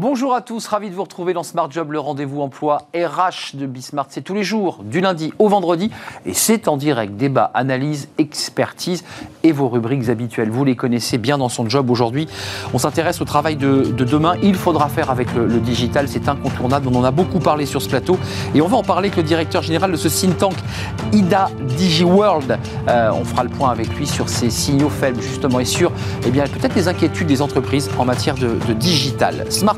Bonjour à tous, ravi de vous retrouver dans Smart Job, le rendez-vous emploi RH de Bismart. C'est tous les jours, du lundi au vendredi, et c'est en direct. Débat, analyse, expertise et vos rubriques habituelles. Vous les connaissez bien dans son job aujourd'hui. On s'intéresse au travail de, demain. Il faudra faire avec le, digital, c'est incontournable. On en a beaucoup parlé sur ce plateau, et on va en parler avec le directeur général de ce think tank, Ida DigiWorld. Euh, on fera le point avec lui sur ces signaux faibles, justement, et sur eh peut-être les inquiétudes des entreprises en matière de, de digital. Smart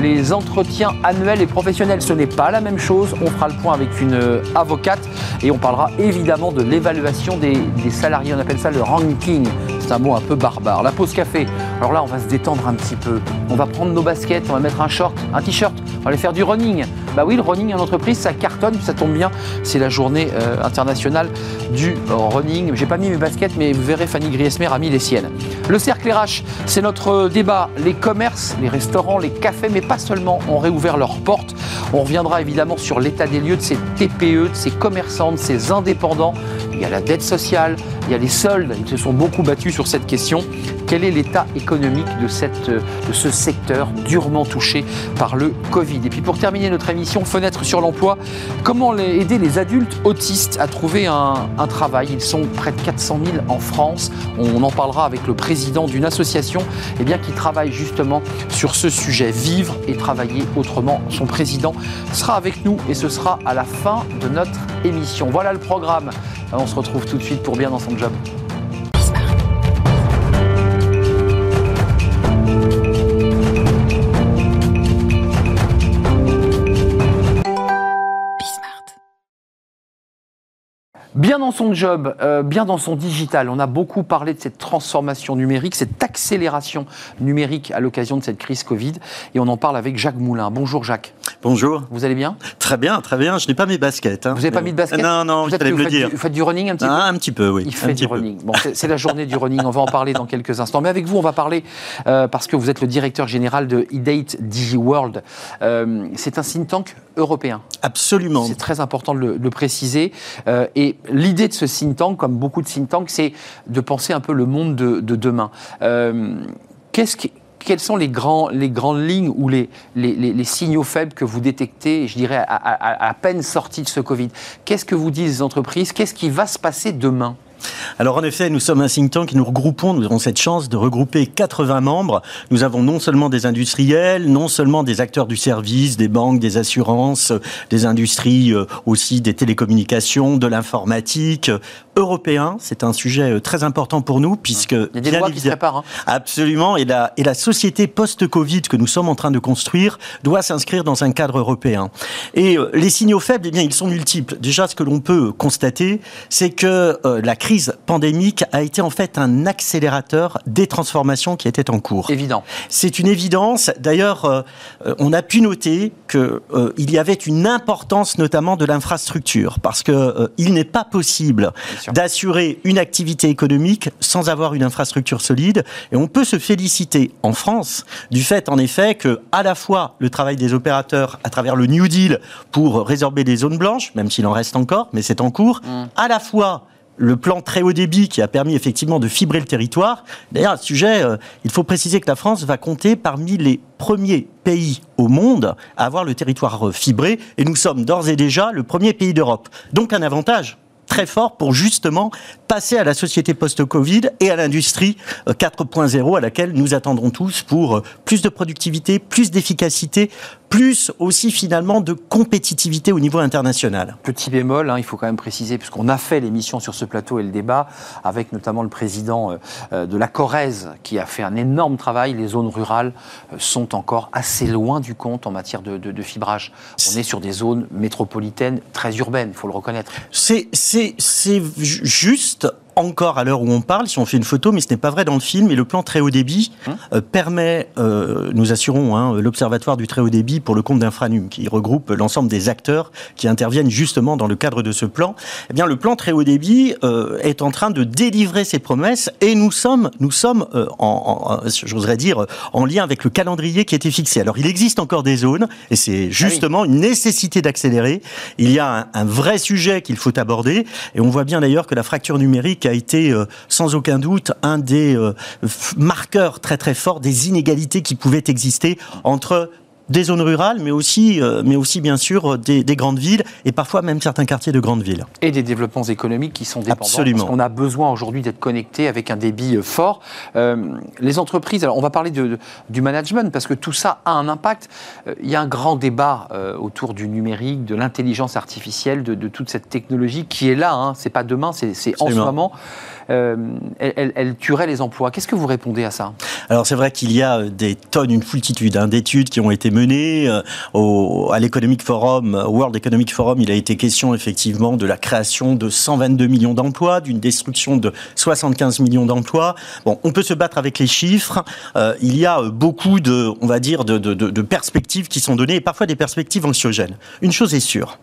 Les entretiens annuels et professionnels, ce n'est pas la même chose. On fera le point avec une euh, avocate et on parlera évidemment de l'évaluation des, salariés. On appelle ça le ranking. C'est un mot un peu barbare. La pause café. Alors là, on va se détendre un petit peu. On va prendre nos baskets, on va mettre un short, un t-shirt. On va aller faire du running. Bah oui, le running en entreprise, ça cartonne, ça tombe bien. C'est la journée euh, internationale du running. J'ai pas mis mes baskets, mais vous verrez, Fanny Griesmer a mis les siennes. Le cercle RH, c'est notre débat. Les commerces, les restaurants, les cafés, mais pas seulement, ont réouvert leurs portes. On reviendra évidemment sur l'état des lieux de ces TPE, de ces commerçants, de ces indépendants. Il y a la dette sociale, il y a les soldes. Ils se sont beaucoup battus sur cette question. Quel est l'état économique de, cette, de ce secteur durement touché par le Covid? Et puis pour terminer notre émission, fenêtre sur l'emploi, comment aider les adultes autistes à trouver un, travail? Ils sont près de 400 000 en France. On en parlera avec le président d'une association eh bien, qui travaille justement sur ce sujet, vivre et travailler autrement. Son président sera avec nous et ce sera à la fin de notre émission. Voilà le programme. On se retrouve tout de suite pour bien dans son job. Bien dans son job, euh, bien dans son digital, on a beaucoup parlé de cette transformation numérique, cette accélération numérique à l'occasion de cette crise Covid. Et on en parle avec Jacques Moulin. Bonjour Jacques. Bonjour. Vous allez bien? Très bien, très bien. Je n'ai pas mes baskets. Hein. Vous n'avez pas mis de baskets? Non, non, vous je allez me le dire. vous faites du running un petit peu? Ah, Un petit peu, oui. Il fait du running. Bon, c'est la journée du running. On va en parler dans quelques instants. Mais avec vous, on va parler euh, parce que vous êtes le directeur général de eDate DigiWorld. Euh, c'est un think tank européen. Absolument. C'est très important de le, préciser. Euh, et l'idée de ce think tank, comme beaucoup de think tanks, c'est de penser un peu le monde de, demain. Euh, qu'est-ce quelles sont les, grands, les grandes lignes ou les, les, signaux faibles que vous détectez, je dirais, à, peine sortis de ce Covid? Qu'est-ce que vous disent les entreprises? Qu'est-ce qui va se passer demain? Alors en effet, nous sommes un think tank qui nous regroupons, nous avons cette chance de regrouper 80 membres. Nous avons non seulement des industriels, non seulement des acteurs du service, des banques, des assurances, des industries euh, aussi, des télécommunications, de l'informatique, européens. C'est un sujet euh, très important pour nous puisque... Il y a des lois qui se préparent. Hein. Absolument. Et la, et la société post-Covid que nous sommes en train de construire doit s'inscrire dans un cadre européen. Et euh, les signaux faibles, eh bien, ils sont multiples. Déjà, ce que l'on peut constater, c'est que la crise pandémique a été en fait un accélérateur des transformations qui étaient en cours. Évident. C'est une évidence. D'ailleurs, euh, on a pu noter qu'il euh, y avait une importance notamment de l'infrastructure, parce que euh, il n'est pas possible d'assurer une activité économique sans avoir une infrastructure solide. Et on peut se féliciter en France du fait, en effet, que à la fois le travail des opérateurs à travers le New Deal pour résorber des zones blanches, même s'il en reste encore, mais c'est en cours, mmh. à la fois le plan très haut débit qui a permis effectivement de fibrer le territoire. D'ailleurs, à ce sujet, euh, il faut préciser que la France va compter parmi les premiers pays au monde à avoir le territoire fibré, et nous sommes d'ores et déjà le premier pays d'Europe. Donc un avantage très fort pour justement passer à la société post-Covid et à l'industrie 4.0 euh, à laquelle nous attendrons tous pour plus de productivité, plus d'efficacité, plus aussi finalement de compétitivité au niveau international. Petit bémol, hein, il faut quand même préciser, puisqu'on a fait l'émission sur ce plateau et le débat, avec notamment le président euh, euh, de la Corrèze, qui a fait un énorme travail, les zones rurales euh, sont encore assez loin du compte en matière de, de, de fibrage. On est sur des zones métropolitaines très urbaines, il faut le reconnaître. C'est juste encore à l'heure où on parle, si on fait une photo, mais ce n'est pas vrai dans le film. Et le plan très haut débit hein euh, permet, euh, nous assurons, hein, l'observatoire du très haut débit pour le compte d'Infranum, qui regroupe l'ensemble des acteurs qui interviennent justement dans le cadre de ce plan. Eh bien, le plan très haut débit euh, est en train de délivrer ses promesses et nous sommes, nous sommes, en, j'oserais dire, en lien avec le calendrier qui a été fixé. Alors, il existe encore des zones et c'est ah justement une nécessité d'accélérer. Il y a un, un vrai sujet qu'il faut aborder et on voit bien d'ailleurs que la fracture numérique a été sans aucun doute un des marqueurs très très forts des inégalités qui pouvaient exister entre des zones rurales, mais aussi, euh, mais aussi bien sûr des, grandes villes et parfois même certains quartiers de grandes villes. Et des développements économiques qui sont dépendants. Absolument. Parce qu'on a besoin aujourd'hui d'être connecté avec un débit euh, fort. Euh, les entreprises, alors on va parler de, du management parce que tout ça a un impact. il y a un grand débat autour du numérique, de l'intelligence artificielle, de, toute cette technologie qui est là. Hein. C'est pas demain, c'est en ce moment. Elle, elle, tuerait les emplois. Qu'est-ce que vous répondez à ça? Alors c'est vrai qu'il y a des tonnes, une foultitude hein, d'études qui ont été menées euh, au, à l'Economic Forum, World Economic Forum, il a été question effectivement de la création de 122 millions d'emplois, d'une destruction de 75 millions d'emplois. Bon, on peut se battre avec les chiffres. Euh, il y a beaucoup de, on va dire, de perspectives qui sont données et parfois des perspectives anxiogènes. Une chose est sûre,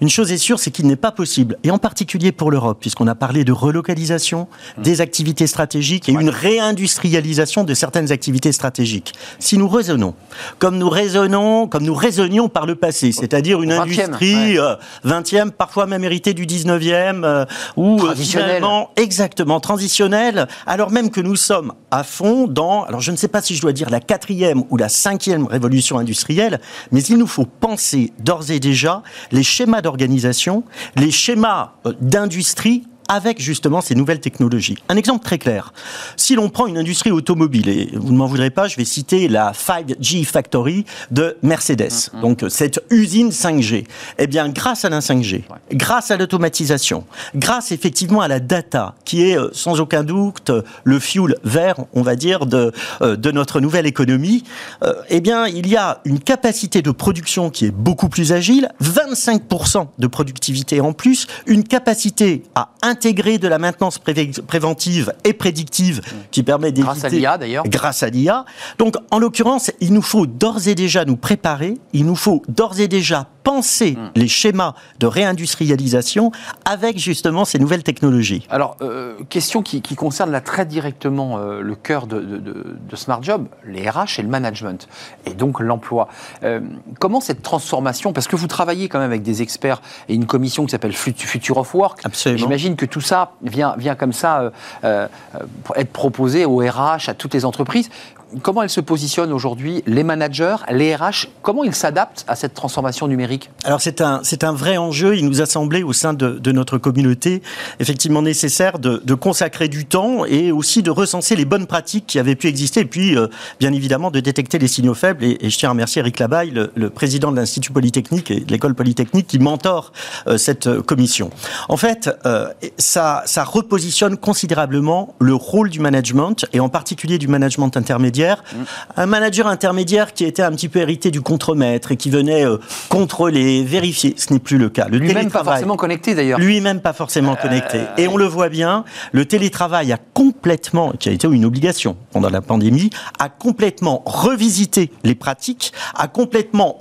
une chose est sûre, c'est qu'il n'est pas possible, et en particulier pour l'Europe, puisqu'on a parlé de relocalisation mmh. des activités stratégiques et une réindustrialisation de certaines activités stratégiques. Si nous raisonnons comme nous raisonnons, comme nous raisonnions par le passé, c'est-à-dire une industrie 20e, euh, parfois même héritée du 19e, euh, ou euh, finalement exactement transitionnelle, alors même que nous sommes à fond dans, alors je ne sais pas si je dois dire la quatrième ou la cinquième révolution industrielle, mais il nous faut penser d'ores et déjà les schémas d'organisation, les schémas euh, d'industrie avec justement ces nouvelles technologies. Un exemple très clair. Si l'on prend une industrie automobile, et vous ne m'en voudrez pas, je vais citer la 5G Factory de Mercedes, mm, mm. donc cette usine 5G. Eh bien, grâce à la 5G, grâce à l'automatisation, grâce effectivement à la data, qui est euh, sans aucun doute le fuel vert, on va dire, de, euh, de notre nouvelle économie, euh, eh bien, il y a une capacité de production qui est beaucoup plus agile, 25% de productivité en plus, une capacité à intégrer de la maintenance préventive et prédictive qui permet d'éviter... Grâce à l'IA d'ailleurs. Grâce à l'IA. Donc en l'occurrence, il nous faut d'ores et déjà nous préparer, il nous faut d'ores et déjà penser hmm. les schémas de réindustrialisation avec justement ces nouvelles technologies. Alors, euh, question qui, concerne là très directement euh, le cœur de, Smart Job, les RH et le management, et donc l'emploi. Euh, comment cette transformation, parce que vous travaillez quand même avec des experts et une commission qui s'appelle Future of Work, j'imagine que tout ça vient, comme ça être proposé aux RH, à toutes les entreprises comment elles se positionnent aujourd'hui, les managers, les RH Comment ils s'adaptent à cette transformation numérique? Alors c'est un, vrai enjeu. Il nous a semblé au sein de, notre communauté effectivement nécessaire de, consacrer du temps et aussi de recenser les bonnes pratiques qui avaient pu exister et puis euh, bien évidemment de détecter les signaux faibles. Et, je tiens à remercier Eric Labaille, le, président de l'Institut Polytechnique et de l'École Polytechnique qui mentore euh, cette commission. En fait, euh, ça, ça repositionne considérablement le rôle du management et en particulier du management intermédiaire Mm. Un manager intermédiaire qui était un petit peu hérité du contremaître et qui venait euh, contrôler, vérifier. Ce n'est plus le cas. Le Lui-même pas forcément connecté d'ailleurs. Lui-même pas forcément euh, connecté. Et on le voit bien, le télétravail a complètement, qui a été une obligation pendant la pandémie, a complètement revisité les pratiques, a complètement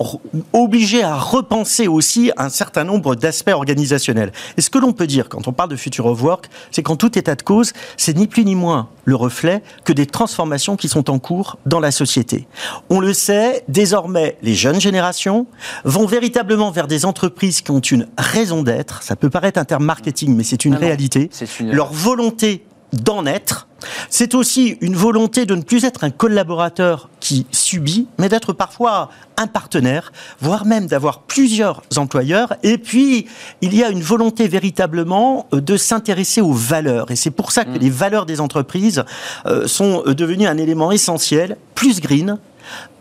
obligé à repenser aussi un certain nombre d'aspects organisationnels. Et ce que l'on peut dire quand on parle de Future of Work, c'est qu'en tout état de cause, c'est ni plus ni moins le reflet que des transformations qui sont en cours dans la société. On le sait, désormais, les jeunes générations vont véritablement vers des entreprises qui ont une raison d'être. Ça peut paraître un terme marketing, mais c'est une réalité. Leur volonté d'en être. C'est aussi une volonté de ne plus être un collaborateur qui subit, mais d'être parfois un partenaire, voire même d'avoir plusieurs employeurs. Et puis, il y a une volonté véritablement euh, de s'intéresser aux valeurs. Et c'est pour ça que mm. les valeurs des entreprises euh, sont euh, devenues un élément essentiel, plus green,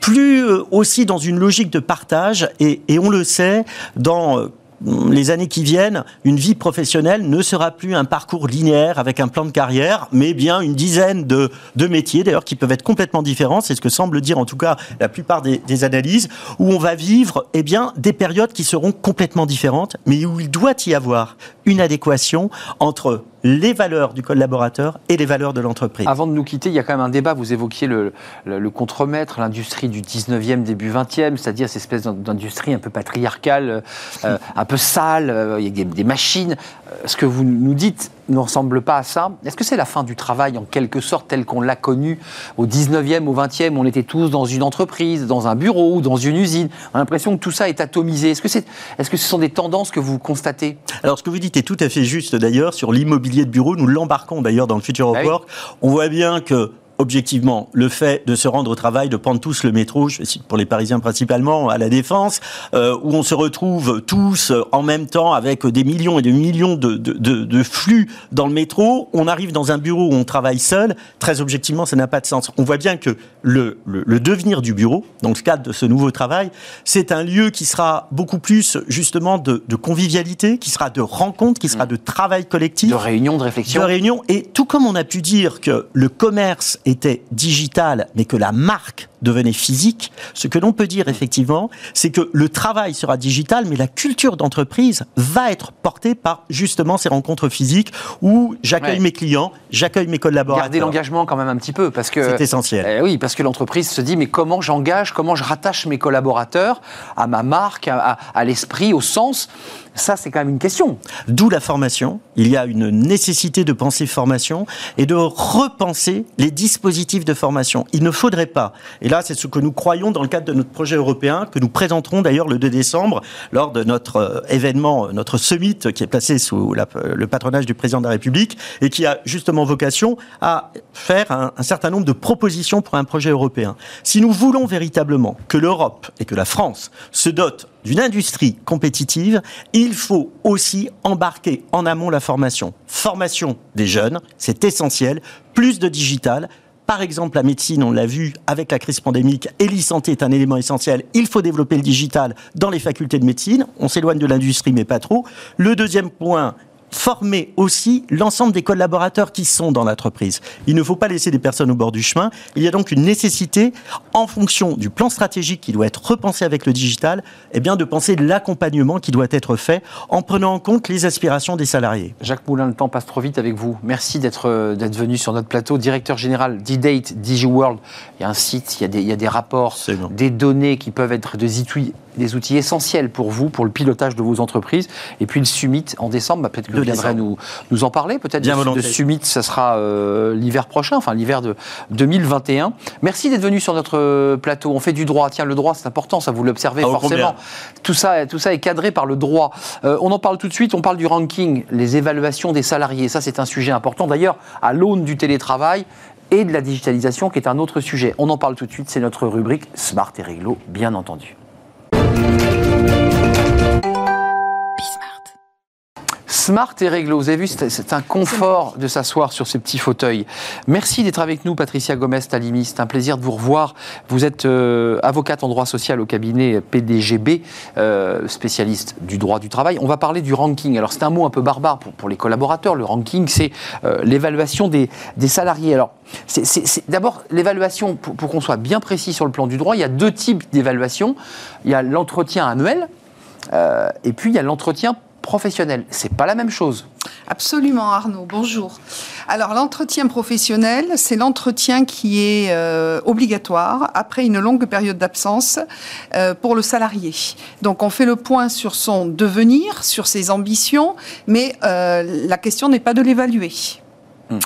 plus aussi dans une logique de partage. Et, et on le sait, dans les années qui viennent, une vie professionnelle ne sera plus un parcours linéaire avec un plan de carrière, mais bien une dizaine de, métiers, d'ailleurs, qui peuvent être complètement différents. C'est ce que semble dire en tout cas la plupart des, analyses, où on va vivre eh des périodes qui seront complètement différentes, mais où il doit y avoir une adéquation entre les valeurs du collaborateur et les valeurs de l'entreprise. Avant de nous quitter, il y a quand même un débat. Vous évoquiez le, le, contremaître, l'industrie du 19e, début 20e, c'est-à-dire cette espèce d'industrie un peu patriarcale, euh, un peu sale, euh, il y a des, machines. Euh, ce que vous nous dites ne ressemble pas à ça. Est-ce que c'est la fin du travail en quelque sorte tel qu'on l'a connu au 19e, au 20e On était tous dans une entreprise, dans un bureau ou dans une usine. On a l'impression que tout ça est atomisé. Est-ce que, c'est, est-ce que ce sont des tendances que vous constatez? Alors ce que vous dites est tout à fait juste d'ailleurs sur l'immobilier de bureau. Nous l'embarquons d'ailleurs dans le Future of ah Work. On voit bien que objectivement, le fait de se rendre au travail, de prendre tous le métro, je cite pour les Parisiens principalement, à la Défense, euh, où on se retrouve tous en même temps avec des millions et des millions de, flux dans le métro, on arrive dans un bureau où on travaille seul, très objectivement, ça n'a pas de sens. On voit bien que le, le, devenir du bureau, dans le cadre de ce nouveau travail, c'est un lieu qui sera beaucoup plus justement de, convivialité, qui sera de rencontre, qui sera mmh. de travail collectif. De réunion, de réflexion. De réunion. Et tout comme on a pu dire que le commerce était digital, mais que la marque devenait physique, ce que l'on peut dire effectivement, c'est que le travail sera digital, mais la culture d'entreprise va être portée par justement ces rencontres physiques où j'accueille mes clients, j'accueille mes collaborateurs. Garder l'engagement quand même un petit peu, parce que c'est essentiel. Eh oui, parce que l'entreprise se dit mais comment j'engage, comment je rattache mes collaborateurs à ma marque, à, à l'esprit, au sens? Ça, c'est quand même une question. D'où la formation. Il y a une nécessité de penser formation et de repenser les dispositifs de formation. Il ne faudrait pas, et là c'est ce que nous croyons dans le cadre de notre projet européen, que nous présenterons d'ailleurs le 2 décembre lors de notre euh, événement, notre summit qui est placé sous le patronage du président de la République et qui a justement vocation à faire un, un certain nombre de propositions pour un projet européen. Si nous voulons véritablement que l'Europe et que la France se dotent d'une industrie compétitive, il faut aussi embarquer en amont la formation. Formation des jeunes, c'est essentiel, plus de digital, par exemple, la médecine, on l'a vu avec la crise pandémique, et l'e-santé est un élément essentiel. Il faut développer le digital dans les facultés de médecine. On s'éloigne de l'industrie, mais pas trop. Le deuxième point, former aussi l'ensemble des collaborateurs qui sont dans l'entreprise. Il ne faut pas laisser des personnes au bord du chemin. Il y a donc une nécessité, en fonction du plan stratégique qui doit être repensé avec le digital, eh bien de penser l'accompagnement qui doit être fait en prenant en compte les aspirations des salariés. Jacques Moulin, le temps passe trop vite avec vous. Merci d'être euh, venu sur notre plateau. Directeur général d'e-date, DigiWorld. Il y a un site, il y a des, il y a des rapports, des données qui peuvent être des outils des outils essentiels pour vous, pour le pilotage de vos entreprises. Et puis le Summit en décembre, bah, peut-être que vous viendrez nous, nous en parler. Peut-être de, Summit, ça sera euh, l'hiver prochain, enfin l'hiver de 2021. Merci d'être venu sur notre euh, plateau. On fait du droit. Tiens, le droit, c'est important, ça vous l'observez ah, forcément. Tout ça, tout ça est cadré par le droit. Euh, on en parle tout de suite. On parle du ranking, les évaluations des salariés. Ça, c'est un sujet important. D'ailleurs, à l'aune du télétravail, et de la digitalisation, qui est un autre sujet. On en parle tout de suite, c'est notre rubrique Smart et Réglo, bien entendu. Smart et réglo, vous avez vu, c'est un confort de s'asseoir sur ces petits fauteuils. Merci d'être avec nous, Patricia Gomez-Talimi. C'est un plaisir de vous revoir. Vous êtes euh, avocate en droit social au cabinet PDGB, euh, spécialiste du droit du travail. On va parler du ranking. Alors, c'est un mot un peu barbare pour, les collaborateurs. Le ranking, c'est euh, l'évaluation des, salariés. Alors, d'abord l'évaluation, pour qu'on soit bien précis sur le plan du droit, il y a deux types d'évaluation. Il y a l'entretien annuel. et puis il y a l'entretien professionnel. C'est pas la même chose. Absolument, Arnaud. Bonjour. Alors, l'entretien professionnel, c'est l'entretien qui est euh, obligatoire après une longue période d'absence euh, pour le salarié. Donc, on fait le point sur son devenir, sur ses ambitions, mais euh, la question n'est pas de l'évaluer. Hmm.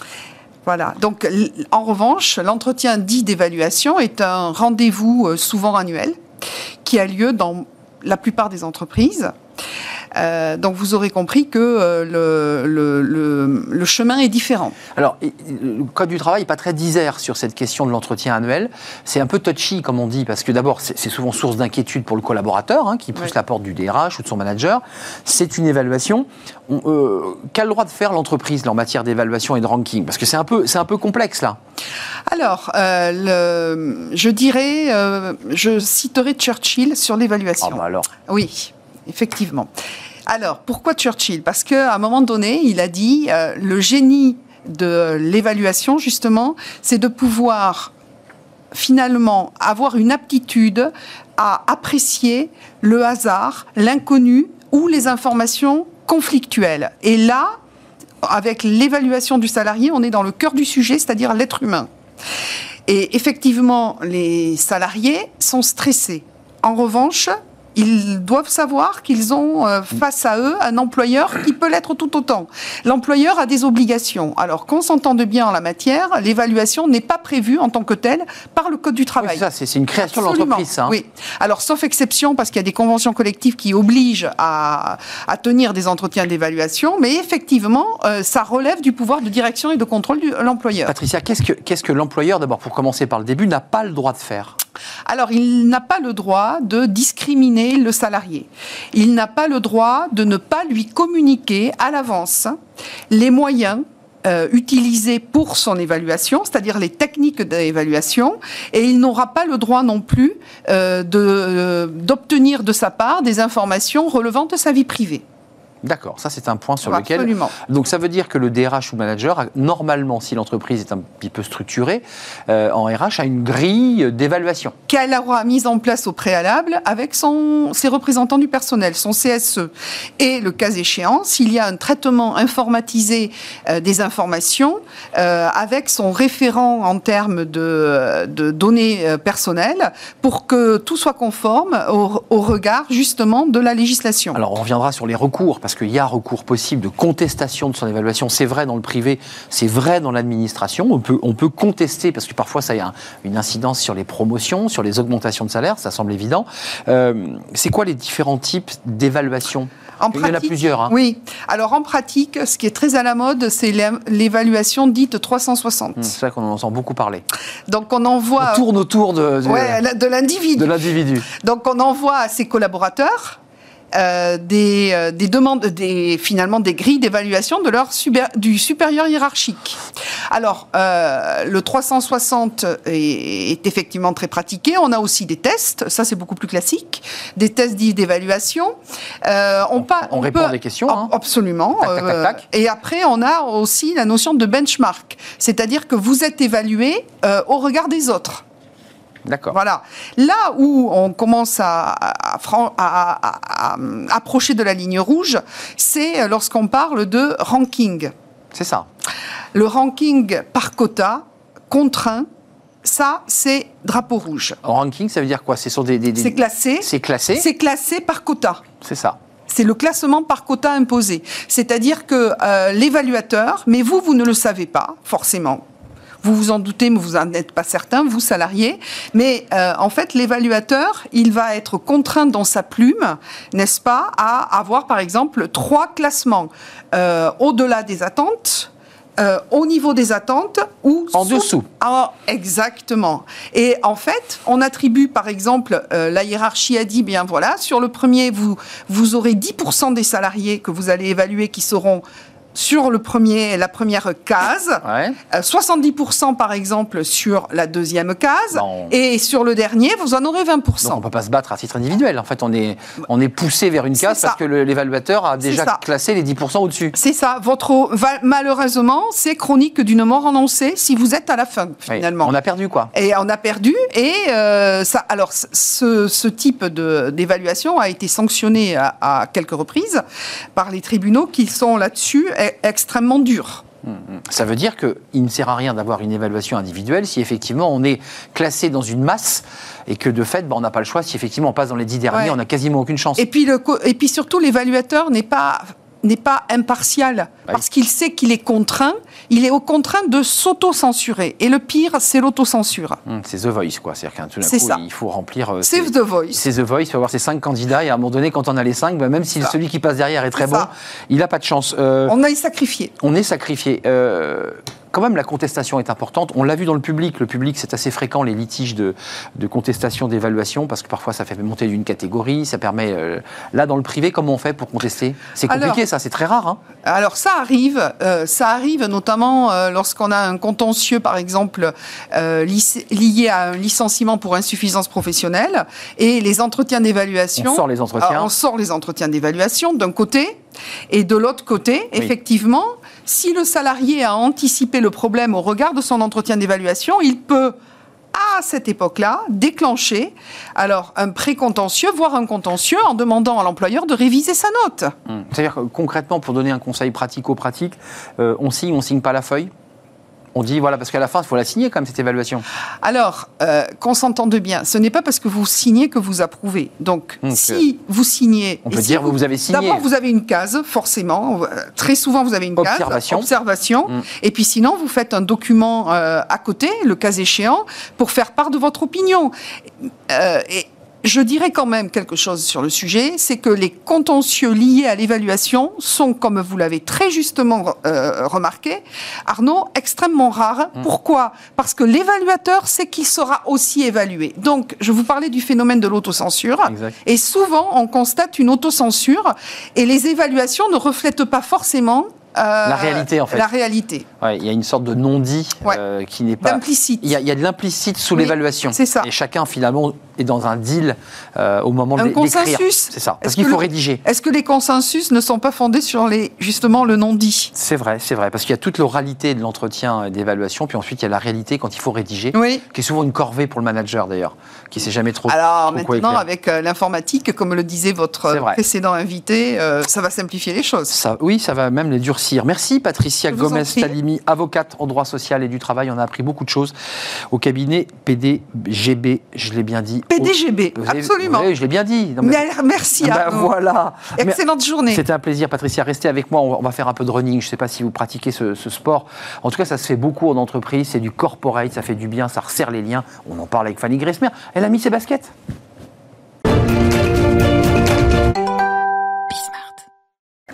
Voilà. Donc, en revanche, l'entretien dit d'évaluation est un rendez-vous souvent annuel qui a lieu dans la plupart des entreprises. Euh, donc vous aurez compris que euh, le, chemin est différent. Alors, le Code du travail n'est pas très disert sur cette question de l'entretien annuel. C'est un peu touchy, comme on dit, parce que d'abord, c'est souvent source d'inquiétude pour le collaborateur, hein, qui pousse la porte du DRH ou de son manager. C'est une évaluation. Euh, quel droit de faire l'entreprise en matière d'évaluation et de ranking? Parce que c'est un, peu, un peu complexe, là. Alors, je dirais, je citerai Churchill sur l'évaluation. Ah bah alors. Oui effectivement. Alors, pourquoi Churchill? Parce qu'à un moment donné, il a dit, euh, le génie de l'évaluation, justement, c'est de pouvoir finalement avoir une aptitude à apprécier le hasard, l'inconnu ou les informations conflictuelles. Et là, avec l'évaluation du salarié, on est dans le cœur du sujet, c'est-à-dire l'être humain. Et effectivement, les salariés sont stressés. En revanche, Ils doivent savoir qu'ils ont euh, face à eux un employeur qui peut l'être tout autant. L'employeur a des obligations. Alors qu'on s'entende bien en la matière, l'évaluation n'est pas prévue en tant que telle par le Code du travail. Oui, c'est c'est une création de l'entreprise. Hein. Oui. Alors sauf exception parce qu'il y a des conventions collectives qui obligent à, à tenir des entretiens d'évaluation, mais effectivement, euh, ça relève du pouvoir de direction et de contrôle de l'employeur. Patricia, qu'est-ce que, qu'est-ce que l'employeur, d'abord pour commencer par le début, n'a pas le droit de faire? Alors, il n'a pas le droit de discriminer le salarié. Il n'a pas le droit de ne pas lui communiquer à l'avance les moyens euh, utilisés pour son évaluation, c'est-à-dire les techniques d'évaluation, et il n'aura pas le droit non plus euh, euh, d'obtenir de sa part des informations relevant de sa vie privée. D'accord, ça c'est un point sur Absolument. lequel. Donc ça veut dire que le DRH ou manager, a, normalement, si l'entreprise est un petit peu structurée, euh, en RH, a une grille d'évaluation. qu'elle aura mise en place au préalable avec son, ses représentants du personnel, son CSE. Et le cas échéant, s'il y a un traitement informatisé euh, des informations euh, avec son référent en termes de, de données personnelles pour que tout soit conforme au, au regard justement de la législation. Alors on reviendra sur les recours, parce qu'il y a recours possible de contestation de son évaluation. C'est vrai dans le privé, c'est vrai dans l'administration. On peut, on peut contester, parce que parfois ça a un- une incidence sur les promotions, sur les augmentations de salaire, ça semble évident. Euh, c'est quoi les différents types d'évaluation? En Il y en a plusieurs. hein. Oui. Alors en pratique, ce qui est très à la mode, c'est l'é- l'évaluation dite 360. Hum, C'est vrai qu'on en entend beaucoup parler. Donc on envoie On tourne autour de, de, ouais, la- de l'individu. de l'individu. Donc on envoie à ses collaborateurs euh, des, euh, des demandes, des, finalement des grilles d'évaluation de leur super- du supérieur hiérarchique. Alors euh, le 360 est, est effectivement très pratiqué. On a aussi des tests, ça c'est beaucoup plus classique, des tests dits d'évaluation. Euh, on, pa- on répond à des questions, hein. Absolument. Tac, tac, tac, tac. Et après on a aussi la notion de benchmark, c'est-à-dire que vous êtes évalué euh, au regard des autres. D'accord. Voilà. Là où on commence à, approcher de la ligne rouge, c'est lorsqu'on parle de ranking. C'est ça. Le ranking par quota contraint, ça, c'est drapeau rouge. En ranking, ça veut dire quoi? C'est sur des, des- des- C'est classé. C'est classé. C'est classé par quota. C'est ça. C'est le classement par quota imposé. C'est-à-dire que euh, l'évaluateur, mais vous, vous ne le savez pas, forcément. Vous vous en doutez, mais vous n'en êtes pas certain, vous salariés. Mais euh, en fait, l'évaluateur, il va être contraint dans sa plume, n'est-ce pas, à avoir par exemple trois classements euh, au-delà des attentes. euh, au niveau des attentes ou En sous- dessous. Ah, exactement. Et en fait, on attribue, par exemple, euh, la hiérarchie a dit, bien voilà, sur le premier, vous, vous aurez 10% des salariés que vous allez évaluer qui seront sur le premier, la première case, Ouais. euh, 70% par exemple sur la deuxième case, Non. et sur le dernier, vous en aurez 20%. Donc on ne peut pas se battre à titre individuel. En fait, on est, on est poussé vers une case parce que l'évaluateur a déjà classé les 10% au-dessus. C'est ça. Votre malheureusement, c'est chronique d'une mort annoncée si vous êtes à la fin Oui. finalement. On a perdu quoi Et on a perdu. Et euh, ça, alors, ce, ce type d'évaluation a été sanctionné à, à quelques reprises par les tribunaux qui sont là-dessus extrêmement durs. Ça veut dire qu'il ne sert à rien d'avoir une évaluation individuelle si effectivement on est classé dans une masse et que de fait, bah, on n'a pas le choix. Si effectivement on passe dans les 10 derniers, Ouais. on n'a quasiment aucune chance. Et puis, le, et puis surtout, l'évaluateur n'est pas n'est pas impartial parce qu'il sait qu'il est contraint, il est au contraint de s'auto-censurer. Et le pire, c'est l'autocensure. Hum, c'est The Voice, quoi. C'est-à-dire qu'un tout d'un C'est coup, ça. il faut remplir. euh, C'est The Voice. C'est The Voice, il faut avoir ses cinq candidats et à un moment donné, quand on a les cinq, bah, même si Ça. celui qui passe derrière est très C'est bon, ça. il n'a pas de chance. Euh, On a y sacrifié. on est sacrifié. Euh, quand même, la contestation est importante. On l'a vu dans le public. Le public, c'est assez fréquent, les litiges de, de contestation, d'évaluation, parce que parfois, ça fait monter d'une catégorie, ça permet... euh, là, dans le privé, comment on fait pour contester? C'est compliqué, Alors- ça, c'est très rare. hein. Alors ça arrive, euh, ça arrive notamment euh, lorsqu'on a un contentieux, par exemple, lié à un licenciement pour insuffisance professionnelle, et les entretiens d'évaluation. On sort les entretiens. Ah, on sort les entretiens d'évaluation d'un côté, et de l'autre côté, Oui. effectivement, si le salarié a anticipé le problème au regard de son entretien d'évaluation, il peut à cette époque-là, déclencher alors un précontentieux, voire un contentieux, en demandant à l'employeur de réviser sa note. Hum. C'est-à-dire concrètement, pour donner un conseil pratico-pratique, euh, on signe, on signe pas la feuille? On dit, voilà, parce qu'à la fin, il faut la signer quand même, cette évaluation. Alors, euh, qu'on s'entende bien, ce n'est pas parce que vous signez que vous approuvez. Donc, Donc, si vous signez... on peut si dire, vous avez signé. D'abord, vous avez une case, forcément. Euh, Très souvent, vous avez une Observation. case, observation. Mm. Et puis sinon, vous faites un document euh, à côté, le cas échéant, pour faire part de votre opinion. Euh, et je dirais quand même quelque chose sur le sujet, c'est que les contentieux liés à l'évaluation sont, comme vous l'avez très justement euh, remarqué, Arnaud, extrêmement rares. Mm. Pourquoi? Parce que l'évaluateur sait qu'il sera aussi évalué. Donc, je vous parlais du phénomène de l'autocensure. Et souvent, on constate une autocensure et les évaluations ne reflètent pas forcément La réalité, en fait. La réalité. Ouais, il y a une sorte de non-dit Ouais. euh, qui n'est pas. D'implicite. Il y, a, il y a de l'implicite sous Oui, l'évaluation. c'est ça. Et chacun, finalement, est dans un deal euh, au moment Un de d'écrire. consensus. C'est ça. Parce Est-ce qu'il faut le- rédiger. Est-ce que les consensus ne sont pas fondés sur les, justement le non-dit? C'est vrai, c'est vrai. Parce qu'il y a toute l'oralité de l'entretien et d'évaluation, puis ensuite il y a la réalité quand il faut rédiger, Oui. qui est souvent une corvée pour le manager d'ailleurs, qui sait jamais trop. Alors trop maintenant, avec euh, l'informatique, comme le disait votre précédent invité, euh, ça va simplifier les choses. Ça, oui, ça va même les durcir. Merci Patricia Je vous en Gomez prie. Talimi, avocate en droit social et du travail. On a appris beaucoup de choses au cabinet PDGB, je l'ai bien dit. PDGB, absolument. Oui, je l'ai bien dit. Non, mais- Mer- Merci Ben voilà. Excellente journée. C'était un plaisir, Patricia. Restez avec moi. On va- on va faire un peu de running. Je ne sais pas si vous pratiquez ce, ce sport. En tout cas, ça se fait beaucoup en entreprise. C'est du corporate. Ça fait du bien. Ça resserre les liens. On en parle avec Fanny Gressmer. Elle a mis ses baskets.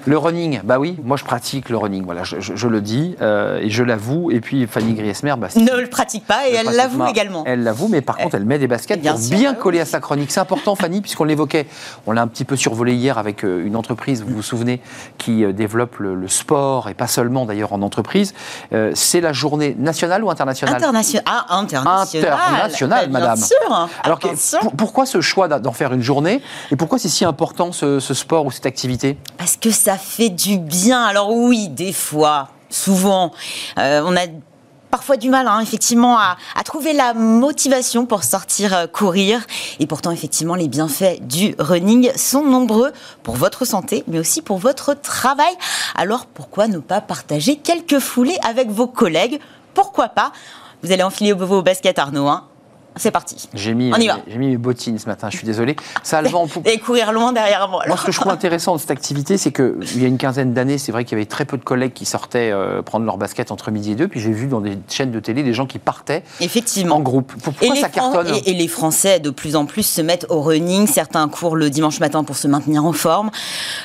Le running, bah oui, moi je pratique le running, voilà, je, je- je le dis euh, et je l'avoue. Et puis Fanny Griesmer, bah, Ne le pratique pas et le elle l'avoue également. Elle l'avoue, mais par contre, elle met des baskets bien pour sûr, bien oui. coller à sa chronique. C'est important, Fanny, puisqu'on l'évoquait. On l'a un petit peu survolé hier avec euh, une entreprise, vous vous souvenez, qui euh, développe le, le sport, et pas seulement d'ailleurs en entreprise. Euh, c'est la journée nationale ou internationale? International. Ah, international. International, Bah, madame. Bien sûr. Alors, que- Attention. pour- pourquoi ce choix d'en faire une journée? Et pourquoi c'est si important ce, ce sport ou cette activité? Parce que ça fait du bien. Alors oui, des fois, souvent, euh, on a parfois du mal, hein, effectivement, à, à trouver la motivation pour sortir euh, courir. Et pourtant, effectivement, les bienfaits du running sont nombreux pour votre santé, mais aussi pour votre travail. Alors, pourquoi ne pas partager quelques foulées avec vos collègues? Pourquoi pas? Vous allez enfiler vos baskets, Arnaud. Hein C'est parti. J'ai mis, On y va. j'ai mis mes bottines ce matin, je suis désolé. Ça a le vent en poupe. Et courir loin derrière moi. Moi, ce que je trouve intéressant de cette activité, c'est qu'il y a une quinzaine d'années, c'est vrai qu'il y avait très peu de collègues qui sortaient euh, prendre leur basket entre midi et deux. Puis j'ai vu dans des chaînes de télé des gens qui partaient Effectivement. en groupe. Pourquoi ça cartonne et, et les Français, de plus en plus, se mettent au running. Certains courent le dimanche matin pour se maintenir en forme,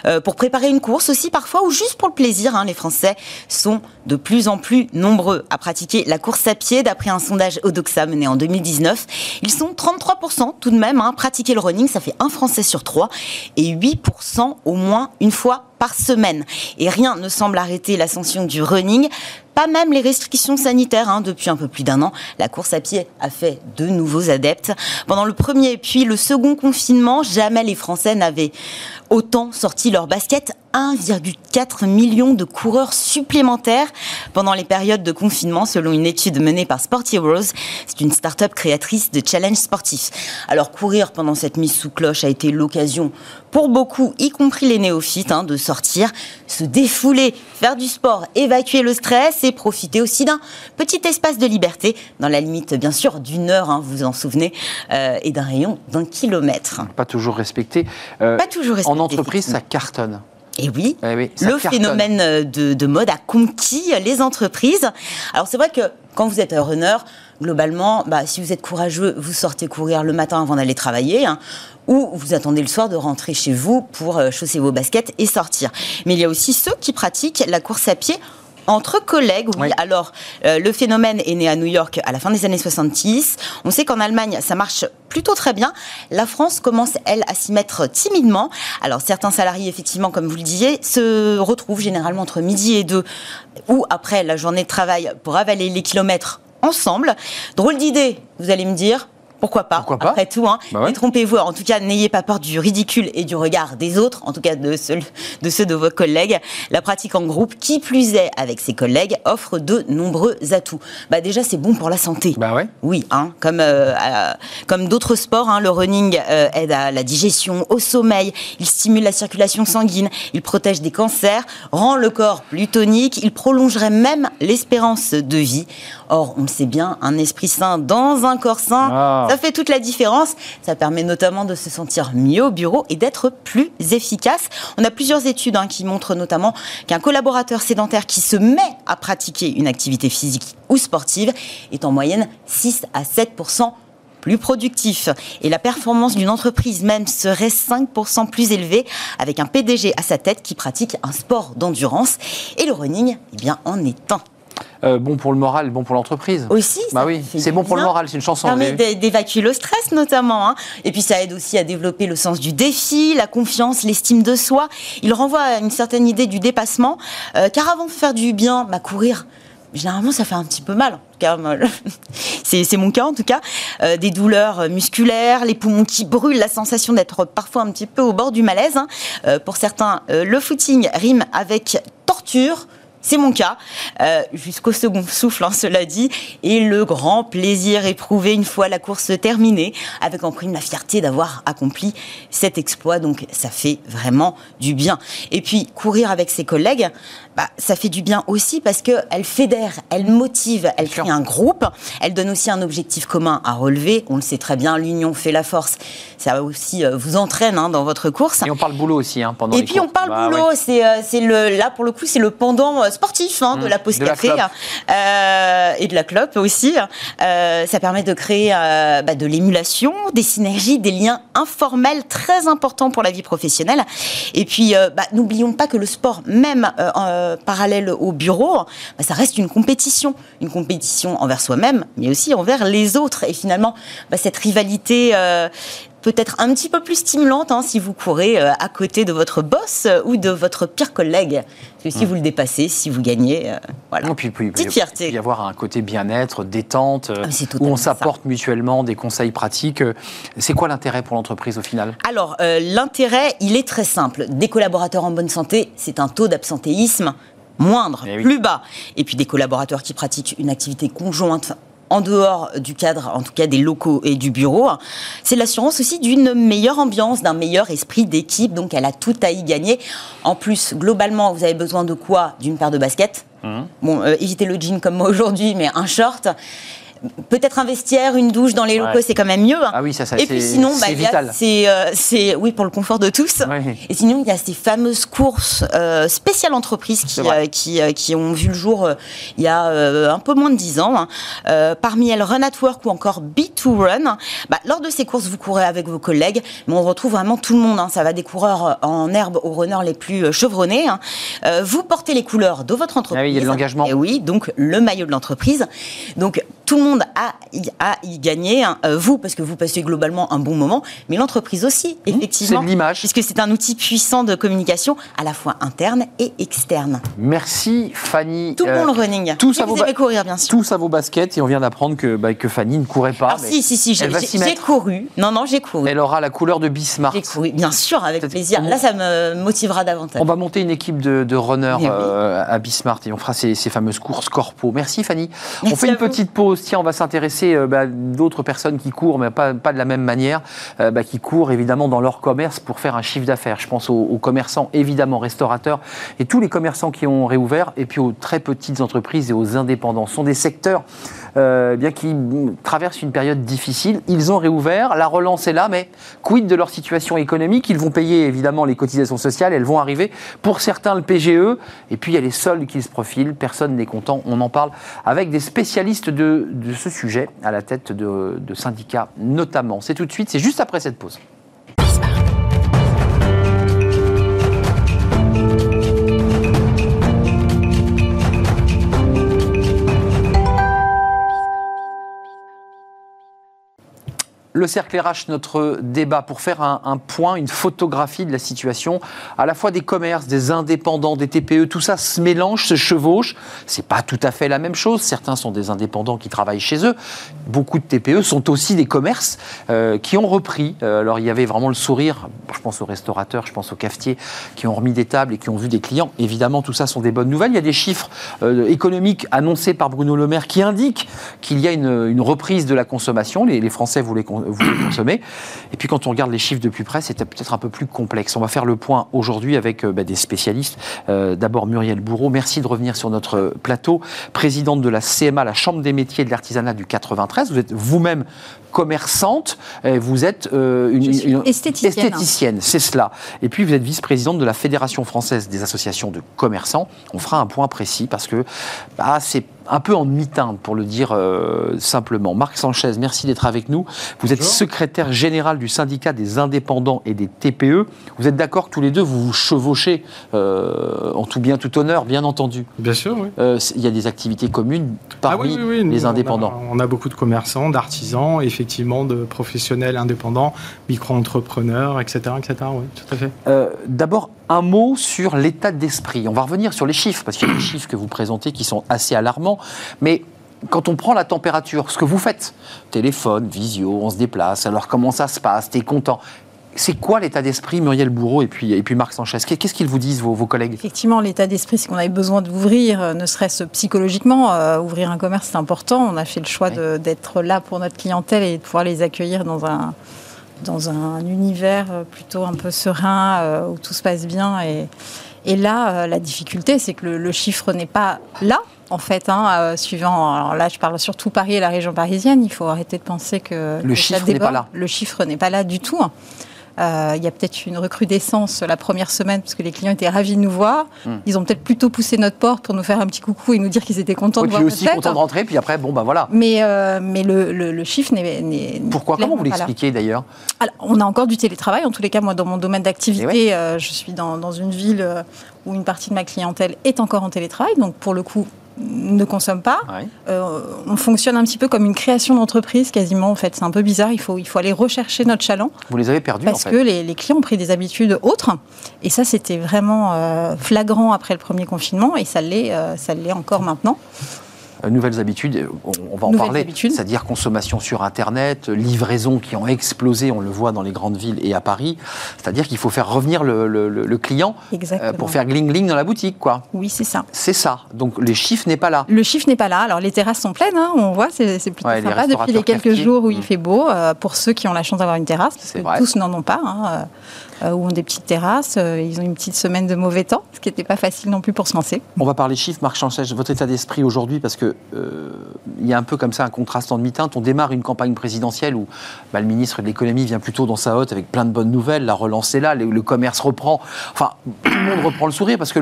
euh, pour préparer une course aussi parfois, ou juste pour le plaisir. hein. Les Français sont de plus en plus nombreux à pratiquer la course à pied. D'après un sondage Odoxa mené en 2019, ils sont 33% tout de même à pratiquer le running. Ça fait un Français sur trois et 8% au moins une fois par semaine. Et rien ne semble arrêter l'ascension du running. Pas même les restrictions sanitaires. hein. Depuis un peu plus d'un an, la course à pied a fait de nouveaux adeptes. Pendant le premier puis le second confinement, jamais les Français n'avaient autant sorti leur basket. 1,4 million de coureurs supplémentaires pendant les périodes de confinement, selon une étude menée par Sport Heroes. C'est une start-up créatrice de challenges sportifs. Alors courir pendant cette mise sous cloche a été l'occasion pour beaucoup, y compris les néophytes, hein, de sortir, se défouler, faire du sport, évacuer le stress et profiter aussi d'un petit espace de liberté, dans la limite bien sûr d'une heure, hein, vous vous en souvenez, euh, et d'un rayon d'un kilomètre. Pas toujours respecté. Euh, Pas toujours respecté, En entreprise, ça cartonne. Et oui, Eh oui, le cartonne. phénomène euh, de, de mode a conquis les entreprises. Alors c'est vrai que quand vous êtes un runner, globalement, bah, si vous êtes courageux, vous sortez courir le matin avant d'aller travailler. hein, ou vous attendez le soir de rentrer chez vous pour euh, chausser vos baskets et sortir. Mais il y a aussi ceux qui pratiquent la course à pied entre collègues, oui. Oui. Alors, euh, le phénomène est né à New York à la fin des années 70. On sait qu'en Allemagne, ça marche plutôt très bien. La France commence, elle, à s'y mettre timidement. Alors, certains salariés, effectivement, comme vous le disiez, se retrouvent généralement entre midi et deux ou après la journée de travail pour avaler les kilomètres ensemble. Drôle d'idée, vous allez me dire. Pourquoi pas Pourquoi pas Après tout, hein. Bah ouais. trompez-vous. En tout cas, n'ayez pas peur du ridicule et du regard des autres, en tout cas de ceux, de ceux de vos collègues. La pratique en groupe, qui plus est avec ses collègues, offre de nombreux atouts. Bah déjà, c'est bon pour la santé. Bah ouais. Oui, hein, comme, euh, comme d'autres sports, hein, le running euh, aide à la digestion, au sommeil, il stimule la circulation sanguine, il protège des cancers, rend le corps plus tonique, il prolongerait même l'espérance de vie. Or, on le sait bien, un esprit sain dans un corps sain, Ah. ça fait toute la différence. Ça permet notamment de se sentir mieux au bureau et d'être plus efficace. On a plusieurs études hein, qui montrent notamment qu'un collaborateur sédentaire qui se met à pratiquer une activité physique ou sportive est en moyenne 6 à 7% plus productif. Et la performance d'une entreprise même serait 5% plus élevée avec un PDG à sa tête qui pratique un sport d'endurance. Et le running, eh bien, en est un. Euh, bon pour le moral, bon pour l'entreprise. Aussi, Bah oui, c'est bon pour le moral, c'est une chanson. Ça permet d'évacuer le stress notamment. hein. Et puis ça aide aussi à développer le sens du défi, la confiance, l'estime de soi. Il renvoie à une certaine idée du dépassement. euh, car avant de faire du bien, bah, courir, généralement ça fait un petit peu mal. En tout cas, c'est c'est mon cas en tout cas. Euh, des douleurs musculaires, les poumons qui brûlent, la sensation d'être parfois un petit peu au bord du malaise. hein. Euh, pour certains, euh, le footing rime avec torture. C'est mon cas, euh, jusqu'au second souffle, hein, cela dit, et le grand plaisir éprouvé une fois la course terminée, avec en prime la fierté d'avoir accompli cet exploit. Donc ça fait vraiment du bien. Et puis courir avec ses collègues, bah, ça fait du bien aussi parce qu'elle fédère, elle motive, elle crée un groupe, elle donne aussi un objectif commun à relever. On le sait très bien, l'union fait la force. Ça aussi euh, vous entraîne hein, dans votre course. Et on parle boulot aussi hein, pendant Et les puis on parle Bah boulot, ouais. c'est euh, c'est le là pour le coup c'est le pendant euh, sportif hein, de Mmh, la pause de café euh, et de la clope aussi. Euh, ça permet de créer euh, bah, de l'émulation, des synergies, des liens informels très importants pour la vie professionnelle. Et puis bah, n'oublions pas que le sport, même euh, parallèle au bureau, bah, ça reste une compétition, une compétition envers soi-même, mais aussi envers les autres. Et finalement, bah, cette rivalité euh, peut-être un petit peu plus stimulante hein, si vous courez euh, à côté de votre boss euh, ou de votre pire collègue. Parce que si vous le dépassez, si vous gagnez, euh, voilà. Non, puis, puis, il peut y avoir un côté bien-être, détente, Ah, où on s'apporte mutuellement des conseils pratiques. C'est quoi l'intérêt pour l'entreprise au final? Alors, euh, l'intérêt, il est très simple. Des collaborateurs en bonne santé, c'est un taux d'absentéisme moindre, Eh oui. plus bas. Et puis des collaborateurs qui pratiquent une activité conjointe en dehors du cadre, en tout cas des locaux et du bureau, c'est l'assurance aussi d'une meilleure ambiance, d'un meilleur esprit d'équipe. Donc, elle a tout à y gagner. En plus, globalement, vous avez besoin de quoi? D'une paire de baskets. Mmh. Bon, euh, évitez le jean comme moi aujourd'hui, mais un short. Peut-être un vestiaire, une douche dans les locaux, Ouais. c'est quand même mieux. Ah oui, ça, ça Et puis sinon, bah, c'est il y a vital. ces, euh, ces- oui, pour le confort de tous. Et sinon, il y a ces fameuses courses euh, spéciales entreprises qui, euh, qui, qui ont vu le jour il y a un peu moins de 10 ans. hein. Parmi elles, Run at Work ou encore B2Run. Bah, lors de ces courses, vous courez avec vos collègues, mais on retrouve vraiment tout le monde. hein. Ça va des coureurs en herbe aux runners les plus chevronnés. hein. Vous portez les couleurs de votre entreprise. Ah oui, il y a de l'engagement. Et oui, donc le maillot de l'entreprise. Donc tout le monde a, y- a y gagné. hein. Euh, vous, parce que vous passez globalement un bon moment, mais l'entreprise aussi, effectivement. Mmh, c'est de l'image. Puisque c'est un outil puissant de communication à la fois interne et externe. Merci Fanny. Tout Euh, bon le running. tout ça vous ba- aimez courir, bien sûr. Tous à vos baskets et on vient d'apprendre que, bah, que Fanny ne courait pas. Alors mais si, si, si, j'ai couru. Non, non, j'ai couru. Elle aura la couleur de Bismarck. J'ai couru, bien sûr, avec plaisir. Là, ça me motivera davantage. On va monter une équipe de, de runners oui. euh, à Bismarck et on fera ces, ces fameuses courses corpo. Merci Fanny. on fait une vous. petite pause. Tiens, on va s'intéresser euh, bah, d'autres personnes qui courent, mais pas, pas de la même manière, euh, bah, qui courent évidemment dans leur commerce pour faire un chiffre d'affaires. Je pense aux, commerçants, évidemment, restaurateurs et tous les commerçants qui ont réouvert, et puis aux très petites entreprises et aux indépendants. Ce sont des secteurs euh, bien qui traversent une période difficile. Ils ont réouvert, la relance est là, mais quid de leur situation économique? Ils vont payer évidemment les cotisations sociales, elles vont arriver. Pour certains, le PGE, et puis il y a les soldes qui se profilent. Personne n'est content. On en parle avec des spécialistes de, de ce sujet, à la tête de, syndicats notamment. C'est tout de suite, c'est juste après cette pause. Le cercle RH, notre débat, pour faire un, point, une photographie de la situation, à la fois des commerces, des indépendants, des TPE, tout ça se mélange, se chevauche. C'est pas tout à fait la même chose. Certains sont des indépendants qui travaillent chez eux. Beaucoup de TPE sont aussi des commerces euh, qui ont repris. Euh, alors il y avait vraiment le sourire. Je pense aux restaurateurs, je pense aux cafetiers qui ont remis des tables et qui ont vu des clients. Évidemment, tout ça sont des bonnes nouvelles. Il y a des chiffres euh, économiques annoncés par Bruno Le Maire qui indiquent qu'il y a une, reprise de la consommation. Les, les Français voulaient vous les consommez. Et puis quand on regarde les chiffres de plus près, c'est peut-être un peu plus complexe. On va faire le point aujourd'hui avec euh, bah, des spécialistes. Euh, d'abord Muriel Bourreau, merci de revenir sur notre plateau. Présidente de la CMA, la Chambre des métiers de l'artisanat du 93. Vous êtes vous-même commerçante, vous êtes euh, une, esthéticienne, c'est cela. Et puis vous êtes vice-présidente de la Fédération française des associations de commerçants. On fera un point précis parce que bah, c'est un peu en demi-teinte, pour le dire euh, simplement. Marc Sanchez, merci d'être avec nous. Vous êtes secrétaire général du syndicat des indépendants et des TPE. Vous êtes d'accord tous les deux, vous vous chevauchez euh, en tout bien, tout honneur, bien entendu. Bien sûr, oui. Euh, il y a des activités communes parmi ah les indépendants. On a, beaucoup de commerçants, d'artisans, effectivement, de professionnels indépendants, micro-entrepreneurs, etc., etc. Oui, tout à fait. D'abord, un mot sur l'état d'esprit. On va revenir sur les chiffres, parce qu'il y a des chiffres que vous présentez qui sont assez alarmants. Mais quand on prend la température, ce que vous faites, téléphone, visio, on se déplace, alors comment ça se passe, t'es content? C'est quoi l'état d'esprit, Muriel Bourreau et puis, et puis Marc Sanchez Qu'est-ce qu'ils vous disent, vos, vos collègues Effectivement, l'état d'esprit, c'est qu'on avait besoin d'ouvrir, euh, ne serait-ce psychologiquement. Euh, ouvrir un commerce, c'est important. On a fait le choix d'être là pour notre clientèle et de pouvoir les accueillir dans un, dans un univers euh, plutôt un peu serein, où tout se passe bien. Et, et là, la difficulté, c'est que le chiffre n'est pas là en fait, hein, euh, suivant. Alors là, je parle surtout Paris et la région parisienne. Il faut arrêter de penser que le chiffre n'est pas là. Le chiffre n'est pas là du tout. Euh, il y a peut-être une recrudescence la première semaine parce que les clients étaient ravis de nous voir. Hmm. Ils ont peut-être plutôt poussé notre porte pour nous faire un petit coucou et nous dire qu'ils étaient contents de voir notre aussi contents de rentrer. Puis après, bon, bah voilà. Mais, euh, mais le, le, chiffre n'est. Pourquoi? Comment vous l'expliquez d'ailleurs? On a encore du télétravail. En tous les cas, moi, dans mon domaine d'activité, je suis dans, dans, une ville où une partie de ma clientèle est encore en télétravail. Donc, pour le coup, ne consomme pas. Euh, on fonctionne un petit peu comme une création d'entreprise quasiment en fait. C'est un peu bizarre. Il faut, il faut aller rechercher notre chaland. Vous les avez perdus parce que les, clients ont pris des habitudes autres. Et ça, c'était vraiment euh, flagrant après le premier confinement et ça l'est, euh, ça l'est encore maintenant. Euh, nouvelles habitudes, on, va en parler, c'est-à-dire consommation sur Internet, livraison qui ont explosé, on le voit dans les grandes villes et à Paris. C'est-à-dire qu'il faut faire revenir le, client euh, pour faire gling-gling dans la boutique, quoi. Oui, c'est ça. C'est ça. Donc le chiffre n'est pas là. Le chiffre n'est pas là. Alors les terrasses sont pleines, hein, on voit, c'est plutôt sympa depuis les quelques jours où il mm. fait beau. Euh, pour ceux qui ont la chance d'avoir une terrasse, parce que tous n'en ont pas. Hein, euh, ou ont des petites terrasses. Euh, ils ont une petite semaine de mauvais temps, ce qui n'était pas facile non plus pour se lancer. On va parler chiffres, Marc Chancel, votre état d'esprit aujourd'hui, parce qu'il euh, y a un peu comme ça un contraste en demi-teinte. On démarre une campagne présidentielle où bah, le ministre de l'économie vient plutôt dans sa hotte avec plein de bonnes nouvelles. La relance est là, le, commerce reprend. Enfin, tout le monde reprend le sourire parce que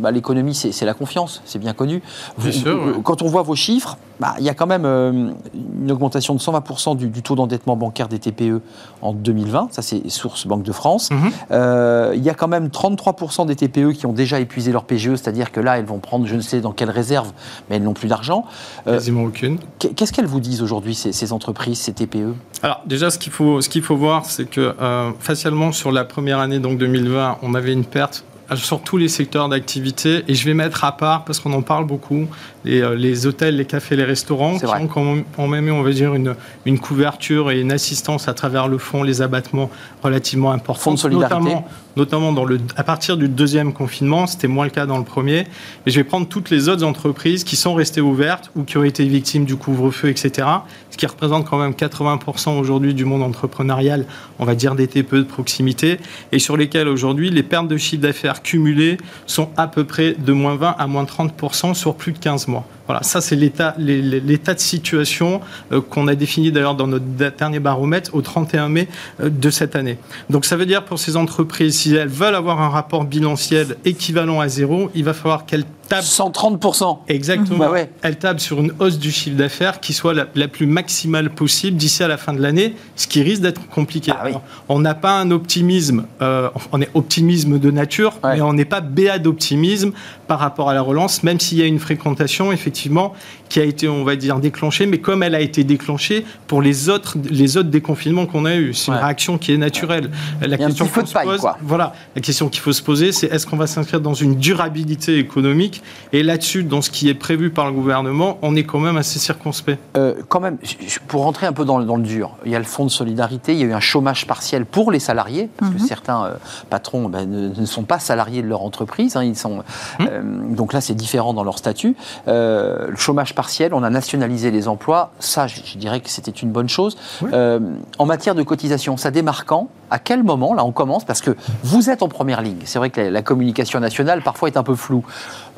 bah, l'économie, le, c'est la confiance, c'est bien connu. Quand on voit vos chiffres, bah, il y a quand même une augmentation de 120% du, du taux d'endettement bancaire des TPE en 2020. Ça, c'est source Banque de France. Mhm. Euh, il y a quand même 33% des TPE qui ont déjà épuisé leur PGE, c'est-à-dire que là, elles vont prendre je ne sais dans quelle réserve, mais elles n'ont plus d'argent. Euh, Quasiment aucune. Qu'est-ce qu'elles vous disent aujourd'hui, ces, entreprises, ces TPE Alors, déjà, ce qu'il faut, ce qu'il faut voir, c'est que euh, facialement, sur la première année, donc 2020, on avait une perte sur tous les secteurs d'activité. Et je vais mettre à part, parce qu'on en parle beaucoup, les, euh, les, hôtels, les cafés, les restaurants, qui ont quand même, on va dire, une, une, couverture et une assistance à travers le fonds, les abattements relativement importants. Fonds de solidarité. Notamment, notamment dans le, à partir du deuxième confinement, c'était moins le cas dans le premier. Et je vais prendre toutes les autres entreprises qui sont restées ouvertes ou qui ont été victimes du couvre-feu, etc. Ce qui représente quand même 80% aujourd'hui du monde entrepreneurial, on va dire des TPE de proximité, et sur lesquels aujourd'hui les pertes de chiffre d'affaires cumulées sont à peu près de moins 20 à moins 30% sur plus de 15 mois. Voilà, ça c'est l'état, l'état de situation euh, qu'on a défini d'ailleurs dans notre dernier baromètre au 31 mai euh, de cette année. Donc ça veut dire pour ces entreprises, si elles veulent avoir un rapport bilanciel équivalent à zéro, il va falloir qu'elles table 130%. Exactement. Bah ouais. Elle table sur une hausse du chiffre d'affaires qui soit la, la plus maximale possible d'ici à la fin de l'année, ce qui risque d'être compliqué. Ah oui. Alors, on n'a pas un optimisme, euh, on est optimisme de nature, Ouais. mais on n'est pas béat d'optimisme par rapport à la relance, même s'il y a une fréquentation, effectivement, qui a été, on va dire, déclenchée, mais comme elle a été déclenchée pour les autres, les autres déconfinements qu'on a eu. C'est Ouais. une réaction qui est naturelle. La Il y a un petit feu qu'on de se paille, pose- quoi. voilà, la question qu'il faut se poser, c'est est-ce qu'on va s'inscrire dans une durabilité économique? Et là-dessus, dans ce qui est prévu par le gouvernement, on est quand même assez circonspect. Euh, quand même, pour rentrer un peu dans, le- dans le dur, il y a le fonds de solidarité, il y a eu un chômage partiel pour les salariés, parce que certains euh, patrons ben, ne, ne sont pas salariés de leur entreprise, hein, ils sont, euh, donc là c'est différent dans leur statut. Euh, le chômage partiel, on a nationalisé les emplois, ça je, je dirais que c'était une bonne chose. Oui. Euh, en matière de cotisation, ça démarre quand? À quel moment? Là on commence, parce que vous êtes en première ligne. C'est vrai que la, la communication nationale parfois est un peu floue.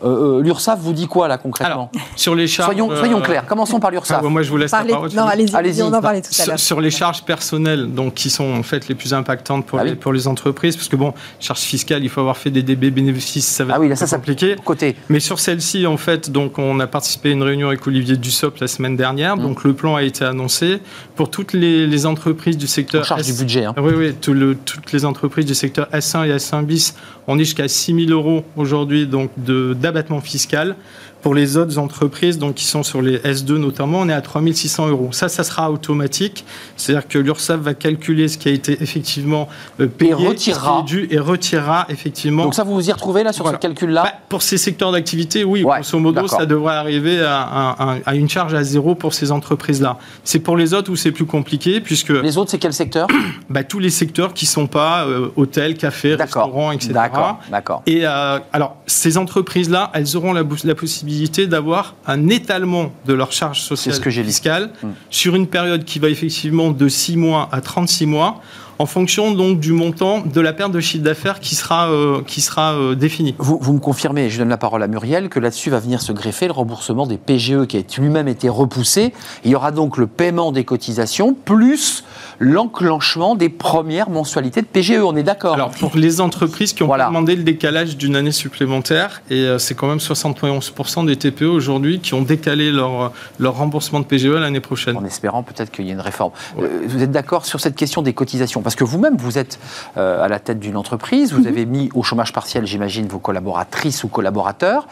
Euh, euh, L'URSSAF vous dit quoi là concrètement? Alors, sur les charges. soyons, soyons clairs, commençons par Ah, l'URSSAF. ouais, moi, je vous laisse Parlez- la parole. non, allez-y, Allez-y. on en parlait tout à l'heure. sur les charges personnelles, donc qui sont en fait les plus impactantes pour, Ah les, oui. pour les entreprises, parce que bon, charges fiscales, il faut avoir fait des DB bénéfices, ça va Ah oui, être là ça, ça compliqué. Côté. Mais sur celle-ci, en fait, donc on a participé à une réunion avec Olivier Dussopt la semaine dernière. Mm. Donc le plan a été annoncé pour toutes les, les entreprises du secteur. On charge du budget. hein. Oui, oui, tout le- toutes les entreprises du secteur S1 et S1 bis, on est jusqu'à 6 000 euros aujourd'hui donc d'abattement fiscal. Pour les autres entreprises, donc qui sont sur les S2 notamment, on est à 3 600 euros. Ça, ça sera automatique. C'est-à-dire que l'URSSAF va calculer ce qui a été effectivement euh, payé, retirera. ce qui est dû, et retirera effectivement. Donc ça, vous vous y retrouvez là sur Voilà. ce calcul-là Bah, pour ces secteurs d'activité, oui, Ouais, grosso modo, ça devrait arriver à, à- à- à une charge à zéro pour ces entreprises-là. C'est pour les autres où c'est plus compliqué, puisque Les autres, c'est quel secteur bah, tous les secteurs qui sont pas euh, hôtels, cafés, restaurants, etc. D'accord, d'accord. Et euh, alors, ces entreprises-là, elles auront la possibilité d'avoir un étalement de leur charge sociale ce que fiscale Mm. sur une période qui va effectivement de 6 mois à 36 mois, en fonction donc du montant de la perte de chiffre d'affaires qui sera, euh, qui sera euh, définie. Vous, vous me confirmez, je donne la parole à Muriel, que là-dessus va venir se greffer le remboursement des PGE qui a lui-même été repoussé. Il y aura donc le paiement des cotisations plus l'enclenchement des premières mensualités de PGE. On est d'accord? Alors, pour les entreprises qui ont Voilà. demandé le décalage d'une année supplémentaire, et euh, c'est quand même 71% des TPE aujourd'hui qui ont décalé leur, leur remboursement de PGE l'année prochaine. en espérant peut-être qu'il y ait une réforme. Euh, vous êtes d'accord sur cette question des cotisations? Parce que vous-même, vous êtes euh, à la tête d'une entreprise, vous avez mis au chômage partiel, j'imagine, vos collaboratrices ou collaborateurs,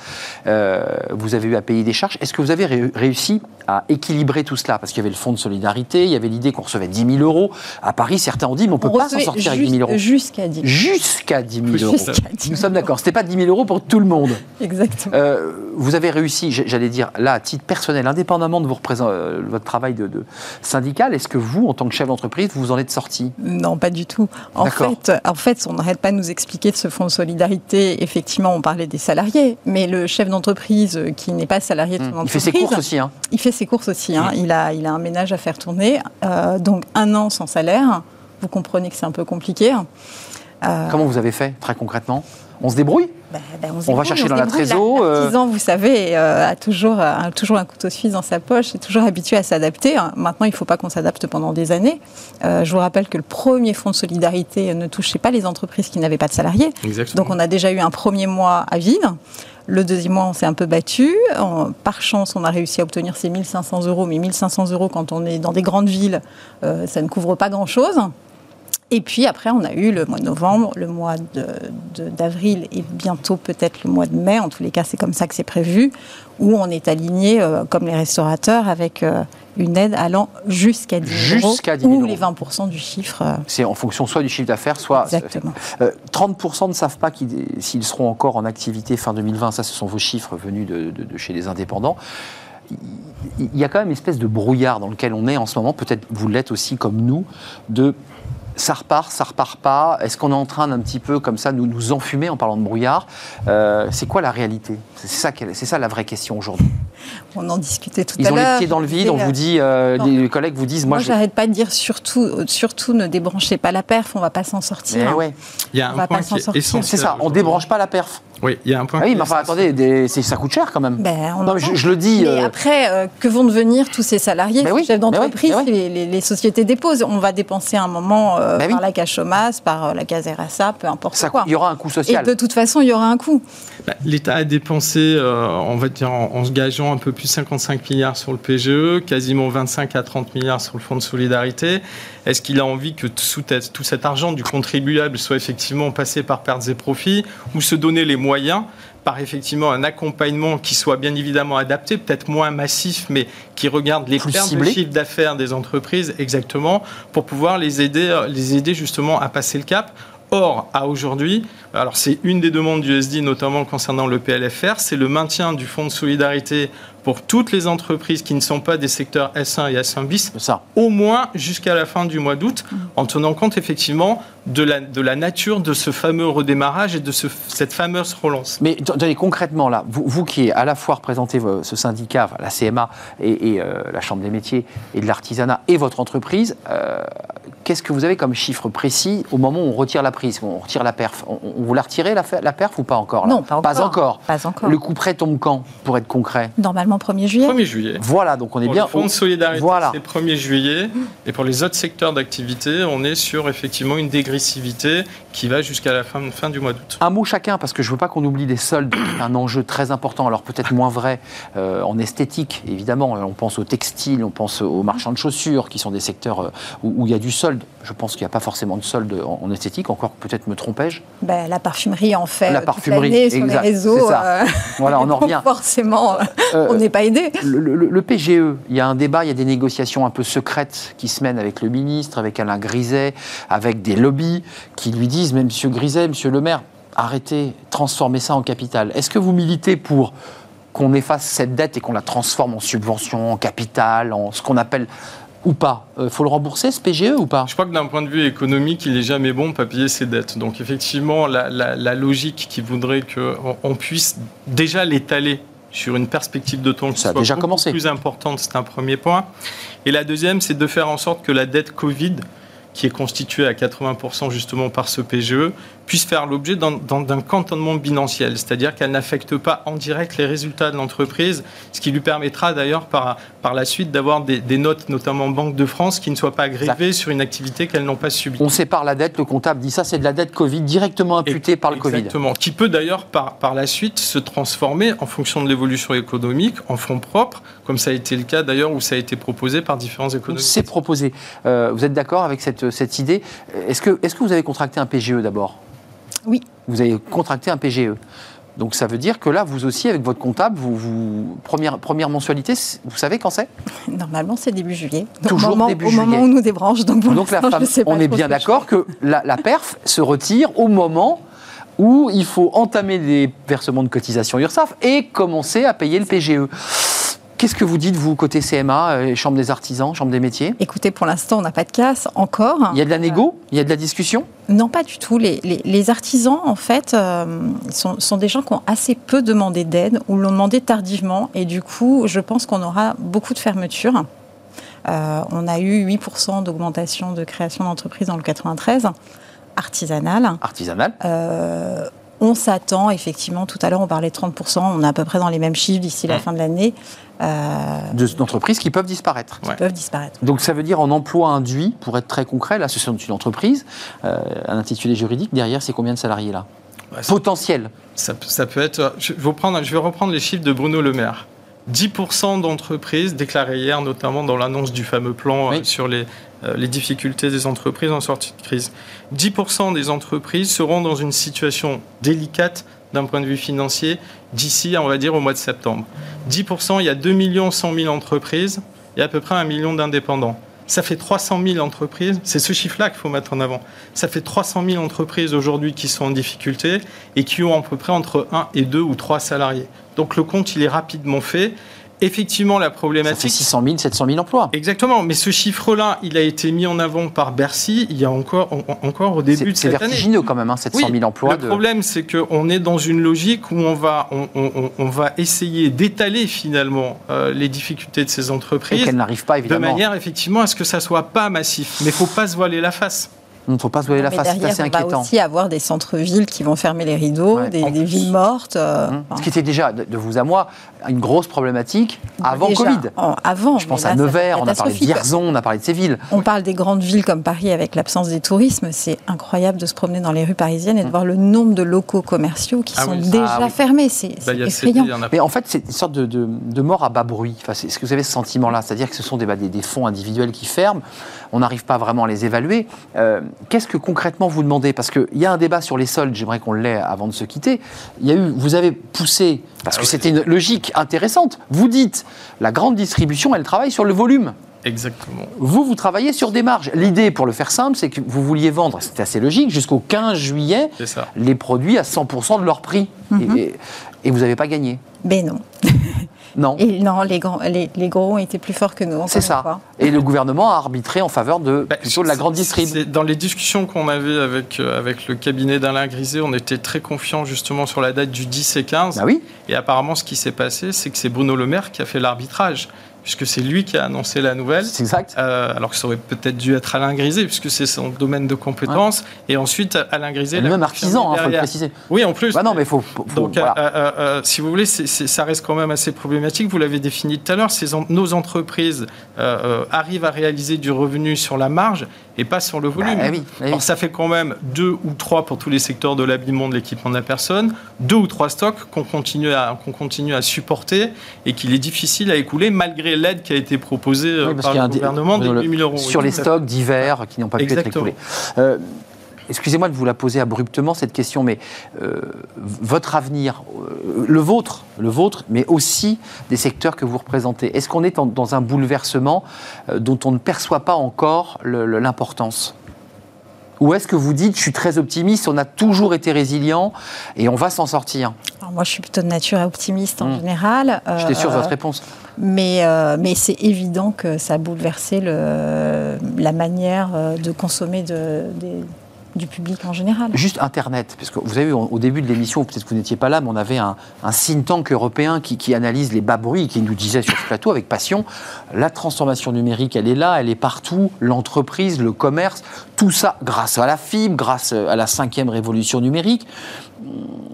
Euh, vous avez eu à payer des charges. Est-ce que vous avez ré- réussi à équilibrer tout cela? Parce qu'il y avait le fonds de solidarité, il y avait l'idée qu'on recevait 10 000 euros. À Paris, certains ont dit, mais on ne peut On pas s'en sortir avec 10 000 euros. Jusqu'à 10 000. Jusqu'à 10 000 euros. Jusqu'à 10 000. Nous sommes d'accord. C'était pas 10 000 euros pour tout le monde. Exactement. Euh, vous avez réussi, j'allais dire, là, à titre personnel, indépendamment de vos votre travail de, de syndical, est-ce que vous, en tant que chef d'entreprise, vous en êtes sorti? Non, pas du tout. En fait, en fait, on n'arrête pas de nous expliquer de ce fonds de solidarité. Effectivement, on parlait des salariés, mais le chef d'entreprise euh, qui n'est pas salarié de son Il entreprise, fait ses courses aussi, hein il fait ses courses aussi. hein. Il, a, il a un ménage à faire tourner. Euh, donc, un an sans salaire, vous comprenez que c'est un peu compliqué. Euh, Comment vous avez fait, très concrètement? On se débrouille bah, bah, se On va chercher dans la trésor, euh. L'artisan, vous savez, euh, a toujours, a toujours un couteau suisse dans sa poche, est toujours habitué à s'adapter. hein. Maintenant, il ne faut pas qu'on s'adapte pendant des années. Euh, je vous rappelle que le premier fonds de solidarité ne touchait pas les entreprises qui n'avaient pas de salariés. Exactement. Donc, on a déjà eu un premier mois à vide. Le deuxième mois, on s'est un peu battu. Par chance, on a réussi à obtenir ces 1500 euros. Mais 1500 euros, quand on est dans des grandes villes, euh, ça ne couvre pas grand-chose. Et puis après, on a eu le mois de novembre, le mois d'avril et bientôt peut-être le mois de mai. En tous les cas, c'est comme ça que c'est prévu, où on est aligné, euh, comme les restaurateurs, avec euh, une aide allant jusqu'à 10 000 Jusqu'à euros, 10 000 ou les 20% du chiffre. euh, C'est en fonction soit du chiffre d'affaires, soit... Exactement. Euh, 30% ne savent pas s'ils seront encore en activité fin 2020. Ça, ce sont vos chiffres venus de, de- de chez les indépendants. Il il y a quand même une espèce de brouillard dans lequel on est en ce moment. Peut-être vous l'êtes aussi comme nous, de ça repart, ça repart pas. Est-ce qu'on est en train d'un petit peu comme ça nous nous enfumer en parlant de brouillard? Euh, C'est quoi la réalité? C'est ça, c'est ça la vraie question aujourd'hui. On en discutait tout Ils à ont l'heure. les pieds dans le vide, on vous dit, euh, les collègues vous disent, moi, Moi, je... j'arrête pas de dire surtout, surtout ne débranchez pas la perf, on va pas s'en sortir. Eh ouais, Il y a On un va point pas s'en qui est sortir. essentiel. c'est ça, on débranche pas la perf. Oui, il y a un point. Ah oui, mais enfin, attendez, des- ça coûte cher quand même. Ben, on non, mais je, le dis. Mais euh, après, euh, que vont devenir tous ces salariés, Ben ces oui, chefs ben oui, d'entreprise, ben oui. les, les- les sociétés déposent On va dépenser un moment euh, Ben oui. par la cash chômage, par euh, la case RSA, peu importe ça, quoi. il y aura un coût Et social. de toute façon, il y aura un coût. Bah, L'État a dépensé, euh, on va dire, en, en se gageant un peu plus de 55 milliards sur le PGE, quasiment 25 à 30 milliards sur le Fonds de solidarité. Est-ce qu'il a envie que tout, tout cet argent du contribuable soit effectivement passé par pertes et profits ou se donner les moyens par effectivement un accompagnement qui soit bien évidemment adapté, peut-être moins massif, mais qui regarde les Plus pertes ciblé. de chiffre d'affaires des entreprises exactement pour pouvoir les aider, les aider justement à passer le cap. Or, à aujourd'hui, alors c'est une des demandes du SD, notamment concernant le PLFR, c'est le maintien du fonds de solidarité pour toutes les entreprises qui ne sont pas des secteurs S1 et S1 bis, ça. au moins jusqu'à la fin du mois d'août, en tenant compte effectivement de la, de la nature de ce fameux redémarrage et de ce- cette fameuse relance. Mais attendez, concrètement, là, vous, vous qui à la fois représentez ce syndicat, enfin, la CMA et, et, euh, la Chambre des métiers et de l'artisanat et votre entreprise, euh, qu'est-ce que vous avez comme chiffre précis au moment où on retire la prise, où on retire la perf on, on vous l'a retiré la, perf ou pas encore là Non, pas encore. encore. Pas encore. Le coup près tombe quand, pour être concret Normalement, 1er juillet. 1er juillet. Voilà, donc on est Pour bien. le fonds de solidarité, Voilà. c'est le 1er juillet. Et pour les autres secteurs d'activité, on est sur effectivement une qui va jusqu'à la fin, fin du mois d'août. Un mot chacun, parce que je veux pas qu'on oublie les soldes, un enjeu très important, alors peut-être moins vrai euh, en esthétique, évidemment. On pense au textile, on pense aux marchands de chaussures, qui sont des secteurs euh, où, il y a du solde. Je pense qu'il n'y a pas forcément de solde en, en esthétique, encore peut-être me trompais-je? Ben, la parfumerie en fait La parfumerie, sur exact, les réseaux. ça. euh, Voilà, on en donc revient. Forcément, Euh, on n'est pas aidé. Le, le- le PGE, il y a un débat, il y a des négociations un peu secrètes qui se mènent avec le ministre, avec Alain Griset, avec des lobbies qui lui disent, mais Monsieur Griset, Monsieur le maire, arrêtez, transformez ça en capital. Est-ce que vous militez pour qu'on efface cette dette et qu'on la transforme en subvention, en capital, en ce qu'on appelle ou pas? Il Faut le rembourser ce PGE ou pas? Je crois que d'un point de vue économique, il n'est jamais bon de pas payer ses dettes. Donc effectivement, la, la- la logique qui voudrait qu'on on puisse déjà l'étaler sur une perspective de temps qui Ça a soit déjà commencé. plus importante, c'est un premier point. Et la deuxième, c'est de faire en sorte que la dette Covid, qui est constituée à 80% justement par ce PGE, puisse faire l'objet d'un- cantonnement bilanciel, c'est-à-dire qu'elle n'affecte pas en direct les résultats de l'entreprise, ce qui lui permettra d'ailleurs par, par la suite d'avoir des, des notes, notamment Banque de France, qui ne soient pas grévées sur une activité qu'elles n'ont pas subie. On sépare la dette, le comptable dit ça, c'est de la dette Covid, directement imputée par le Covid. Exactement. Qui peut d'ailleurs par, par la suite se transformer en fonction de l'évolution économique en fonds propres, comme ça a été le cas d'ailleurs où ça a été proposé par différents économistes. C'est proposé. Euh, vous êtes d'accord avec cette, cette idée? Est-ce que, est que vous avez contracté un PGE d'abord? Oui. Vous avez contracté un PGE. Donc ça veut dire que là, vous aussi, avec votre comptable, vous, vous- première, première mensualité, vous savez quand c'est? Normalement, c'est début juillet. Donc, Toujours au moment, début au moment où nous débranche. Donc, pour Donc la femme, je sais pas on est bien d'accord que la, la perf se retire au moment où il faut entamer les versements de cotisation URSAF et commencer à payer le PGE. Qu'est-ce que vous dites, vous, côté CMA, euh, Chambre des artisans, Chambre des métiers? Écoutez, pour l'instant, on n'a pas de casse encore. Il y a de la négo? Il y a de la discussion? Non, pas du tout. Les, les- les artisans, en fait, euh, sont, sont des gens qui ont assez peu demandé d'aide ou l'ont demandé tardivement. Et du coup, je pense qu'on aura beaucoup de fermetures. Euh, on a eu 8% d'augmentation de création d'entreprises dans le 93, artisanale. Artisanale Euh, on s'attend, effectivement, tout à l'heure, on parlait de 30%, on est à peu près dans les mêmes chiffres d'ici la fin de l'année, euh, de- d'entreprises qui peuvent disparaître. qui Ouais. peuvent disparaître. Donc ça veut dire en emploi induit, pour être très concret, là, ce sont une entreprise, euh, un intitulé juridique, derrière, c'est combien de salariés là? Ouais, ça- Potentiel. Ça, peut- ça peut être. Je vais, je reprendre les chiffres de Bruno Le Maire. 10% d'entreprises déclarées hier, notamment dans l'annonce du fameux plan euh, Oui. sur les, les difficultés des entreprises en sortie de crise. 10% des entreprises seront dans une situation délicate d'un point de vue financier d'ici, on va dire, au mois de septembre. 10%, il y a 2 100 000 entreprises et à peu près un million d'indépendants. Ça fait 300 000 entreprises, c'est ce chiffre-là qu'il faut mettre en avant. Ça fait 300 000 entreprises aujourd'hui qui sont en difficulté et qui ont à peu près entre 1 et 2 ou 3 salariés. Donc le compte, il est rapidement fait. Effectivement, la Ça fait problématique. 600 000, 700 000 emplois. Exactement, mais ce chiffre-là, il a été mis en avant par Bercy il y a encore, en- encore au début C'est de c'est cette année. vertigineux quand même, hein, 700 000 emplois. Le de- problème, c'est qu'on est dans une logique où on va, on, on- on va essayer d'étaler finalement euh, les difficultés de ces Et entreprises qu'elle n'arrive pas, de évidemment. manière effectivement à ce que ça soit pas massif. Mais il faut pas se voiler la face. Il ne faut pas se voiler la face, c'est assez on va inquiétant. aussi avoir des centres-villes qui vont fermer les rideaux, Ouais. des, villes mortes. euh, enfin, Ce qui était déjà, de, de vous à moi, une grosse problématique avant déjà, Covid. en- avant, Je pense à Nevers, on a parlé de. Vierzon, on a parlé de ces villes. On parle des grandes villes comme Paris avec l'absence des tourismes. C'est incroyable de se promener dans les rues parisiennes et de voir le nombre de locaux commerciaux qui Ah sont oui. déjà Ah oui. fermés. C'est Bah, effrayant. a Mais en fait, c'est une sorte de, de- de mort à bas bruit. Enfin, Est-ce que vous avez ce sentiment-là C'est-à-dire que ce sont des, bah, des, des fonds individuels qui ferment, on n'arrive pas vraiment à les évaluer. Euh, Qu'est-ce que concrètement vous demandez? Parce qu'il y a un débat sur les soldes, j'aimerais qu'on l'ait avant de se quitter. Il y a eu, vous avez poussé, parce Ah que oui. c'était une logique intéressante, vous dites, la grande distribution, elle travaille sur le volume. Exactement. Vous, vous travaillez sur des marges. L'idée, pour le faire simple, c'est que vous vouliez vendre, c'était assez logique, jusqu'au 15 juillet, les produits à 100% de leur prix. Mhm. et, et vous n'avez pas gagné. Mais non. Non. Et non, les, grands, les, les gros ont été plus forts que nous. C'est ça. fois. Et le gouvernement a arbitré en faveur de Bah, plutôt de la grande distrib. Dans les discussions qu'on avait avec, euh, avec le cabinet d'Alain Griset, on était très confiants justement sur la date du 10 et 15. Bah oui. Et apparemment, ce qui s'est passé, c'est que c'est Bruno Le Maire qui a fait l'arbitrage, puisque c'est lui qui a annoncé la nouvelle. C'est exact. Euh, alors que ça aurait peut-être dû être Alain Griset, puisque c'est son domaine de compétence. Et ensuite, Alain Griset. l'a Même artisan, il faut le préciser. Oui, en plus. Bah non, mais il faut. faut- Donc, voilà. euh, euh, si vous voulez, ça reste quand même assez problématique. Vous l'avez défini tout à l'heure. en- nos entreprises arrivent à réaliser du revenu sur la marge et pas sur le volume. Bah bah oui. Alors, ça fait quand même deux ou trois pour tous les secteurs de l'habillement, de l'équipement de la personne, deux ou trois stocks qu'on continue à qu'on continue à supporter et qu'il est difficile à écouler malgré l'aide qui a été proposée euh, Oui, par le gouvernement des le- 8 000 euros. Sur Oui, les stocks divers qui n'ont pas pu être écoulés. Euh, Excusez-moi de vous la poser abruptement cette question, mais euh, votre avenir, euh, le vôtre, le vôtre, mais aussi des secteurs que vous représentez. Est-ce qu'on est en- dans un bouleversement euh, dont on ne perçoit pas encore l'importance? Ou est-ce que vous dites, je suis très optimiste, on a toujours été résilient et on va s'en sortir? Alors moi, je suis plutôt de nature optimiste en Hmm. général. J'étais sûr de Euh, votre réponse. Mais, euh, mais c'est évident que ça a bouleversé le, la manière euh, de consommer de, des- du public en général. Juste Internet, parce que vous avez vu au début de l'émission, peut-être que vous n'étiez pas là, mais on avait un, think tank européen qui, qui analyse les bas bruits qui nous disait sur ce plateau avec passion, la transformation numérique, elle est là, elle est partout, l'entreprise, le commerce, tout ça grâce à la fibre, grâce à la cinquième révolution numérique.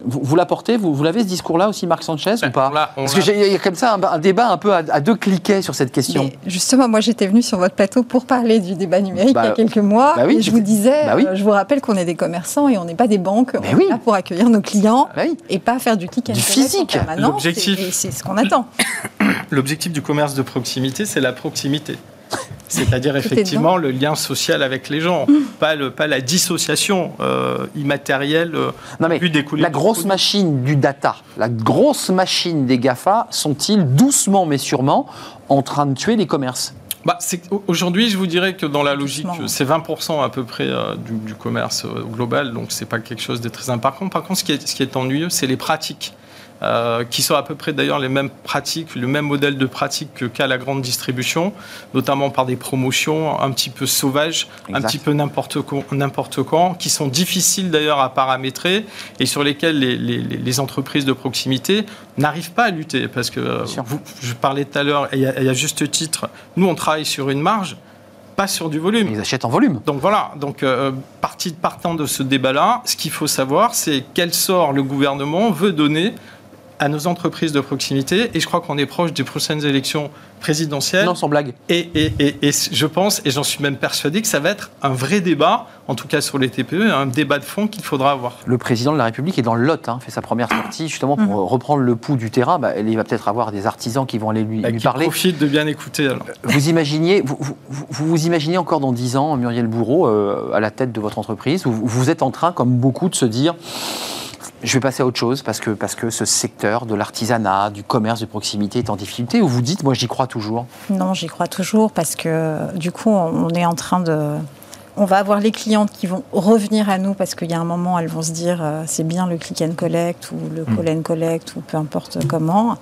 Vous, vous l'apportez, vous, vous l'avez ce discours-là aussi, Marc Sanchez, Ben, ou pas Parce qu'il y a comme ça un, un débat un peu à, à deux cliquets sur cette question. Mais justement, moi j'étais venue sur votre plateau pour parler du débat numérique Bah, il y a quelques mois. bah oui, et je vous disais, bah oui. euh, je vous rappelle qu'on est des commerçants et on n'est pas des banques. Mais on oui. est là pour accueillir nos clients Bah oui. et pas faire du click and Du physique. L'objectif. C'est ce qu'on attend. L'objectif du commerce de proximité, c'est la proximité. C'est-à-dire est effectivement le lien social avec les gens, pas, le, pas la dissociation euh, immatérielle euh, Non mais pu découler la grosse produit. machine du data, la grosse machine des GAFA, sont-ils doucement mais sûrement en train de tuer les commerces? Bah, Aujourd'hui, je vous dirais que dans la logique, c'est 20% à peu près euh, du, du commerce euh, global, donc c'est pas quelque chose de très important. Par contre, ce qui est, ce qui est ennuyeux, c'est les pratiques. Euh, qui sont à peu près d'ailleurs les mêmes pratiques, le même modèle de pratique que- qu'à la grande distribution, notamment par des promotions un petit peu sauvages, un petit peu n'importe quand, qui sont difficiles d'ailleurs à paramétrer et sur lesquels les, les- les- les entreprises de proximité n'arrivent pas à lutter. Parce que euh, vous- je parlais tout à l'heure, et à- juste titre, nous on travaille sur une marge, pas sur du volume. Ils achètent en volume. Donc voilà, donc euh, partant de ce débat-là, ce qu'il faut savoir, c'est quel sort le gouvernement veut donner à nos entreprises de proximité. Et je crois qu'on est proche des prochaines élections présidentielles. Non, sans blague. Et, et- et- et je pense, et j'en suis même persuadé, que ça va être un vrai débat, en tout cas sur les TPE, un débat de fond qu'il faudra avoir. Le président de la République est dans le Lot, hein, fait sa première sortie justement pour Mhm. reprendre le pouls du terrain. Bah, il va peut-être avoir des artisans qui vont aller lui, lui Qui parler. profite de bien écouter. Alors. Vous imaginiez, vous, vous, vous- vous imaginez encore dans 10 ans Muriel Bourreau euh, à la tête de votre entreprise, où vous- vous êtes en train, comme beaucoup, de se dire je vais passer à autre chose parce que, parce que ce secteur de l'artisanat, du commerce de proximité est en difficulté, ou vous dites moi j'y crois toujours Non, j'y crois toujours parce que du coup, on est en train de. On va avoir les clientes qui vont revenir à nous parce qu'il y a un moment, elles vont se dire euh, c'est bien le click and collect ou le call and collect ou peu importe comment.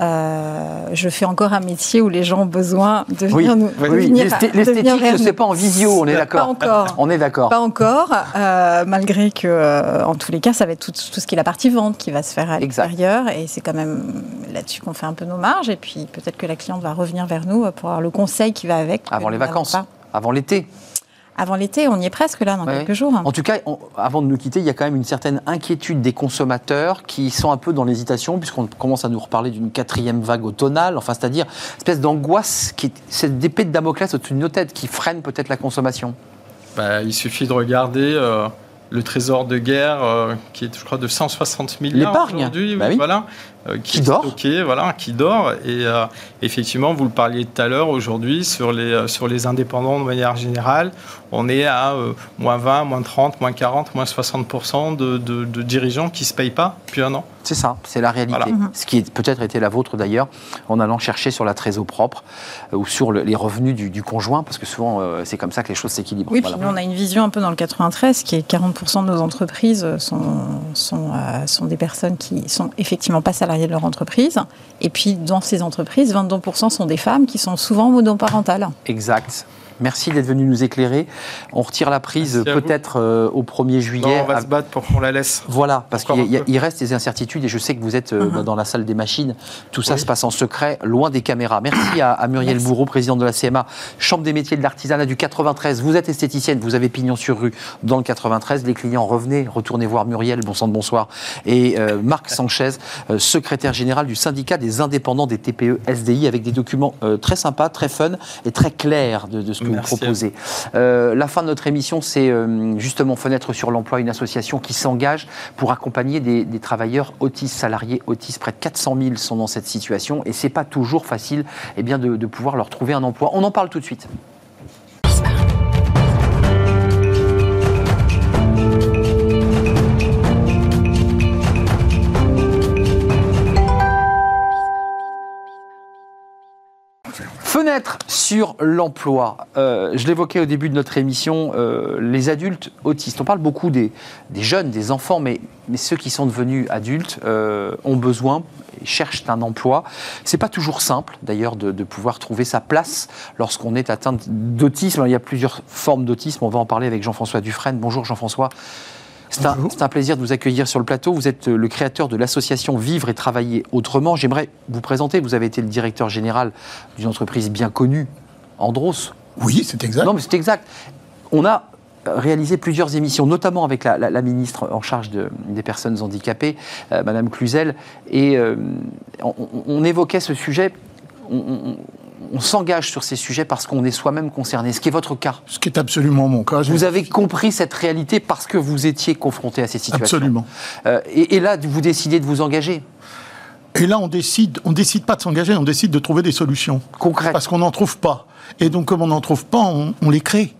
Euh, je fais encore un métier où les gens ont besoin de Oui, venir nous. oui, de oui. venir- L'esthé- de venir L'esthétique vers ne se nous. fait pas en visio, on est d'accord. Pas encore. On est d'accord. Pas encore, euh, malgré que, euh, en tous les cas, ça va être tout, tout ce qui est la partie vente qui va se faire à l'extérieur. Et c'est quand même là-dessus qu'on fait un peu nos marges. Et puis peut-être que la cliente va revenir vers nous pour avoir le conseil qui va avec. Avant les nous vacances, avant l'été. Avant l'été, on y est presque là, dans Ouais. quelques jours. En tout cas, on- avant de nous quitter, il y a quand même une certaine inquiétude des consommateurs qui sont un peu dans l'hésitation, puisqu'on commence à nous reparler d'une quatrième vague automnale, enfin, c'est-à-dire une espèce d'angoisse, qui cette épée de Damoclès au-dessus de nos têtes qui freine peut-être la consommation. Bah, il suffit de regarder euh, le trésor de guerre, euh, qui est, je crois, de 160 milliards L'épargne. aujourd'hui, Bah oui. voilà, qui, Qui dort. stocké, voilà, qui dort. Et euh, effectivement, vous le parliez tout à l'heure, aujourd'hui, sur les, euh, sur les indépendants de manière générale, on est à euh, moins 20, moins 30, moins 40, moins 60% de, de, de dirigeants qui ne se payent pas depuis un an. C'est ça, c'est la réalité. Voilà. Ce qui peut-être été la vôtre d'ailleurs, en allant chercher sur la trésor propre euh, ou sur le- les revenus du, du conjoint, parce que souvent euh, c'est comme ça que les choses s'équilibrent. Oui, Voilà. puis nous, on a une vision un peu dans le 93 qui est 40% de nos entreprises sont, sont, euh, sont des personnes qui sont effectivement pas salariées de leur entreprise. Et puis, dans ces entreprises, 22% sont des femmes qui sont souvent monoparentales. Exact. Merci d'être venu nous éclairer. On retire la prise peut-être euh, au 1er juillet. Non, on va à- se battre pour qu'on la laisse. Voilà, parce qu'il reste des incertitudes et je sais que vous êtes euh, Mhm. dans la salle des machines. Tout ça Oui. se passe en secret, loin des caméras. Merci à, à Muriel Merci. Bourreau, présidente de la CMA, Chambre des métiers de l'artisanat du 93. Vous êtes esthéticienne, vous avez pignon sur rue dans le 93. Les clients, revenez, retournez voir Muriel, bon sang de bonsoir. Et euh, Marc Sanchez, secrétaire général du syndicat des indépendants des TPE SDI, avec des documents très sympas, très fun et très clairs de, de ce que Merci vous proposez. Euh, la fin de notre émission, c'est euh, justement Fenêtre sur l'emploi, une association qui s'engage pour accompagner des, des travailleurs autistes, salariés autistes. Près de 400 000 sont dans cette situation et c'est pas toujours facile eh bien, de, de pouvoir leur trouver un emploi. On en parle tout de suite. Fenêtre sur l'emploi. Euh, je l'évoquais au début de notre émission, euh, les adultes autistes. On parle beaucoup des, jeunes, des enfants, mais, mais ceux qui sont devenus adultes euh, ont besoin, et cherchent un emploi. C'est pas toujours simple, d'ailleurs, de pouvoir trouver sa place lorsqu'on est atteint d'autisme. Il y a plusieurs formes d'autisme. On va en parler avec Jean-François Dufresne. Bonjour Jean-François. C'est un, plaisir de vous accueillir sur le plateau. Vous êtes euh, le créateur de l'association Vivre et Travailler Autrement. J'aimerais vous présenter. Vous avez été le directeur général d'une entreprise bien connue, Andros. Oui, c'est exact. Non, mais c'est exact. On a réalisé plusieurs émissions, notamment avec la, la- la ministre en charge de- des personnes handicapées, euh, Madame Cluzel, et euh, on, on- on évoquait ce sujet. On, on- on s'engage sur ces sujets parce qu'on est soi-même concerné, ce qui est votre cas. Ce qui est absolument mon cas. Vous avez compris cette réalité parce que vous étiez confronté à ces situations. Absolument. Euh, et, et là, vous décidez de vous engager. Et là, on décide, on décide pas de s'engager, on décide de trouver des solutions. Concrètes. Parce qu'on n'en trouve pas. Et donc, comme on n'en trouve pas, on, on les crée.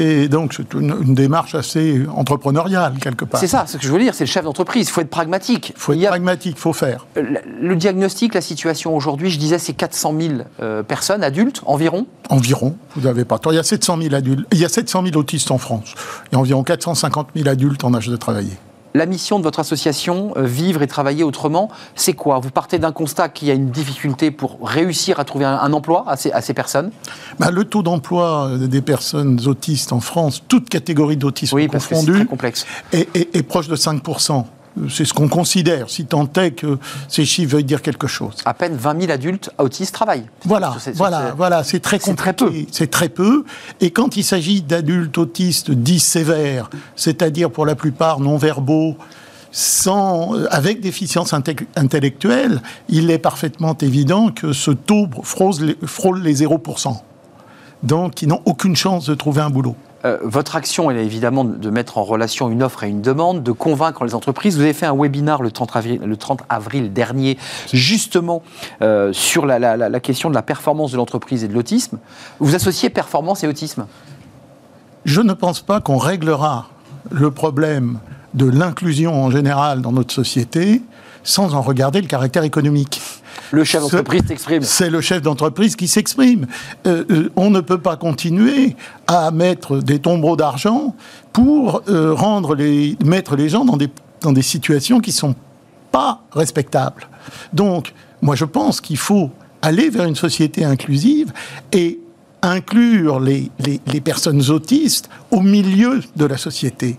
Et donc, c'est une, une démarche assez entrepreneuriale, quelque part. C'est ça, ce que je veux dire, c'est le chef d'entreprise. Il faut être pragmatique. Il faut être Il a- pragmatique, il faut faire. le, le diagnostic, la situation aujourd'hui, je disais, c'est 400 000 euh, personnes, adultes environ. Environ, vous n'avez pas tort. Il y a 700 000 adultes. Il y a 700 000 autistes en France. Il y a environ 450 000 adultes en âge de travailler. La mission de votre association, euh, Vivre et Travailler Autrement, c'est quoi? Vous partez d'un constat qu'il y a une difficulté pour réussir à trouver un, un emploi à ces, à ces personnes? Bah, le taux d'emploi des personnes autistes en France, toutes catégories d'autisme Oui, est, est- est proche de 5%. C'est ce qu'on considère, si tant est que ces chiffres veuillent dire quelque chose. À peine 20 000 adultes autistes travaillent. Voilà, Sur ces- sur voilà, ces- voilà, c'est très c'est très compliqué. C'est très peu. Et quand il s'agit d'adultes autistes dits sévères, c'est-à-dire pour la plupart non-verbaux, sans, avec déficience inte- intellectuelle, il est parfaitement évident que ce taux frôle les, frôle les 0%. Donc, ils n'ont aucune chance de trouver un boulot. Euh, votre action, est évidemment de mettre en relation une offre et une demande, de convaincre les entreprises. Vous avez fait un webinar le 30 avril, le 30 avril dernier, justement euh, sur la question de la performance de l'entreprise et de l'autisme. Vous associez performance et autisme? Je ne pense pas qu'on réglera le problème de l'inclusion en général dans notre société sans en regarder le caractère économique. Le chef d'entreprise s'exprime. C'est le chef d'entreprise qui s'exprime. Euh, euh, on ne peut pas continuer à mettre des tombereaux d'argent pour euh, rendre les, mettre les gens dans des, dans des situations qui sont pas respectables. Donc, Moi, je pense qu'il faut aller vers une société inclusive et inclure les, les, les personnes autistes au milieu de la société.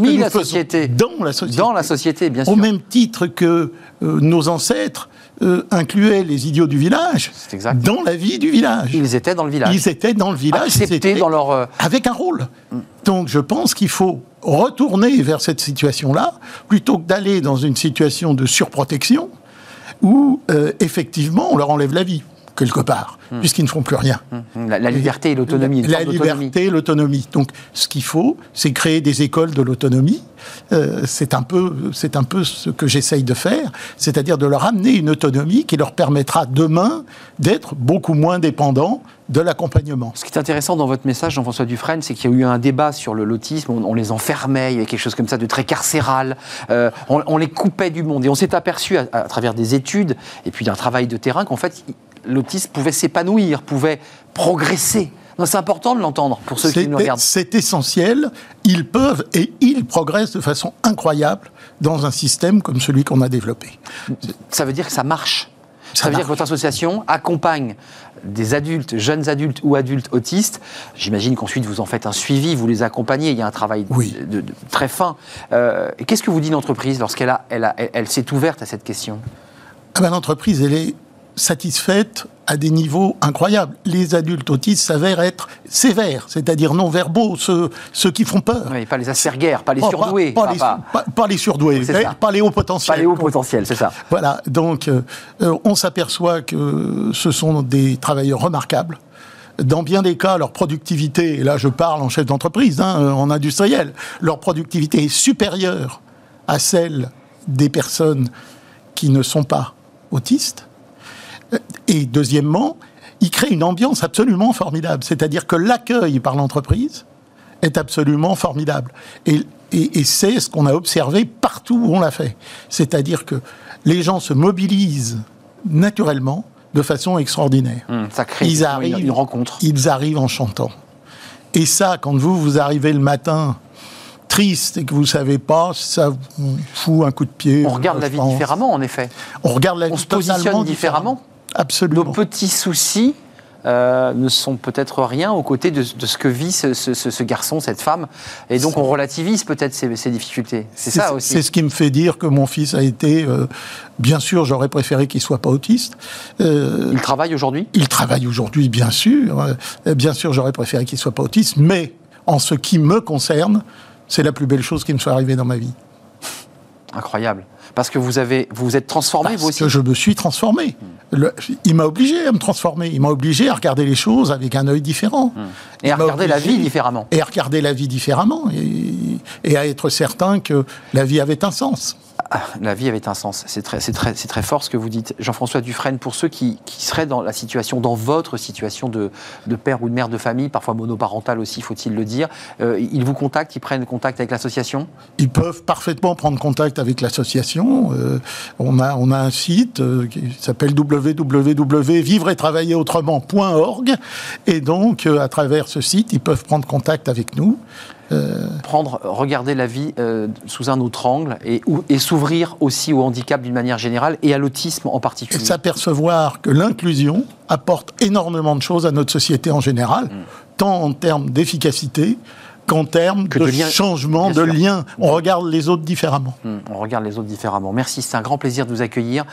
Nous la société. Dans la société. Dans la société, bien sûr. Au même titre que euh, nos ancêtres euh, incluaient les idiots du village dans la vie du village. Ils étaient dans le village. Ils étaient dans le village. Acceptés dans leur... Euh, avec un rôle. Mm. Donc je pense qu'il faut retourner vers cette situation-là, plutôt que d'aller dans une situation de surprotection, où effectivement on leur enlève la vie quelque part, hmm. puisqu'ils ne font plus rien. Hmm. La, liberté et l'autonomie. La, liberté et l'autonomie. Donc, ce qu'il faut, c'est créer des écoles de l'autonomie. Euh, c'est un peu, c'est un peu ce que j'essaye de faire, c'est-à-dire de leur amener une autonomie qui leur permettra demain d'être beaucoup moins dépendants de l'accompagnement. Ce qui est intéressant dans votre message, Jean-François Dufresne, c'est qu'il y a eu un débat sur le l'autisme. On, les enfermait, il y avait quelque chose comme ça de très carcéral. Euh, on, les coupait du monde. Et on s'est aperçu à, à, travers des études et puis d'un travail de terrain qu'en fait, l'autisme pouvait s'épanouir, pouvait progresser. C'est important de l'entendre pour ceux qui nous regardent. C'est essentiel. Ils peuvent et ils progressent de façon incroyable dans un système comme celui qu'on a développé. Ça veut dire que ça marche. Ça, veut dire que votre association accompagne des adultes, jeunes adultes ou adultes autistes. J'imagine qu'ensuite vous en faites un suivi, vous les accompagnez. Il y a un travail de, très fin. Euh, Qu'est-ce que vous dit l'entreprise lorsqu'elle elle, elle, s'est ouverte à cette question? Ah ben, L'entreprise, elle est satisfaite à des niveaux incroyables. Les adultes autistes s'avèrent être sévères, c'est-à-dire non verbaux, ceux, ceux qui font peur. Oui, pas les aspergers, pas les surdoués. Pas, les, surdoués, pas les hauts potentiels. Pas les hauts potentiels, c'est ça. Voilà, donc euh, euh, on s'aperçoit que ce sont des travailleurs remarquables. Dans bien des cas, leur productivité, et là je parle en chef d'entreprise, hein, en industriel, leur productivité est supérieure à celle des personnes qui ne sont pas autistes. Et deuxièmement, il crée une ambiance absolument formidable. C'est-à-dire que l'accueil par l'entreprise est absolument formidable. Et, c'est ce qu'on a observé partout où on l'a fait. C'est-à-dire que les gens se mobilisent naturellement de façon extraordinaire. Hum, ça crée ils arrivent, une rencontre. Ils arrivent en chantant. Et ça, quand vous, vous arrivez le matin triste et que vous savez pas, ça vous fout un coup de pied. On regarde la vie différemment, en effet. On regarde la vie se positionne différemment. Absolument. Nos petits soucis euh, ne sont peut-être rien aux côtés de, ce que vit ce, garçon, cette femme. Et donc on relativise peut-être ces, difficultés. C'est ça aussi. C'est ce qui me fait dire que mon fils a été. Euh, bien sûr, j'aurais préféré qu'il soit pas autiste. Euh, il travaille aujourd'hui? Il travaille aujourd'hui, bien sûr. bien sûr, j'aurais préféré qu'il soit pas autiste. Mais en ce qui me concerne, c'est la plus belle chose qui me soit arrivée dans ma vie. Incroyable. Parce que vous avez, vous, êtes transformé, vous aussi. que je me suis transformé. il m'a obligé à me transformer. Il m'a obligé à regarder les choses avec un œil différent. Hmm. Et à regarder la vie différemment. Et à regarder la vie différemment. et à être certain que la vie avait un sens. Ah, la vie avait un sens. C'est très, très, très fort ce que vous dites. Jean-François Dufresne, pour ceux qui, seraient dans la situation, dans votre situation de, père ou de mère de famille, parfois monoparentale aussi, faut-il le dire, euh, ils vous contactent, ils prennent contact avec l'association? Ils peuvent parfaitement prendre contact avec l'association. Euh, on, a, on a un site euh, qui s'appelle www.vivre-et-travailler-autrement.org et donc, à travers ce site, ils peuvent prendre contact avec nous. Euh, prendre, regarder la vie euh, sous un autre angle et, et s'ouvrir aussi au handicap d'une manière générale et à l'autisme en particulier. S'apercevoir que l'inclusion apporte énormément de choses à notre société en général, mm. tant en termes d'efficacité qu'en termes de, changement, de lien. On regarde les autres différemment. Hmm, on regarde les autres différemment. Merci, c'est un grand plaisir de vous accueillir.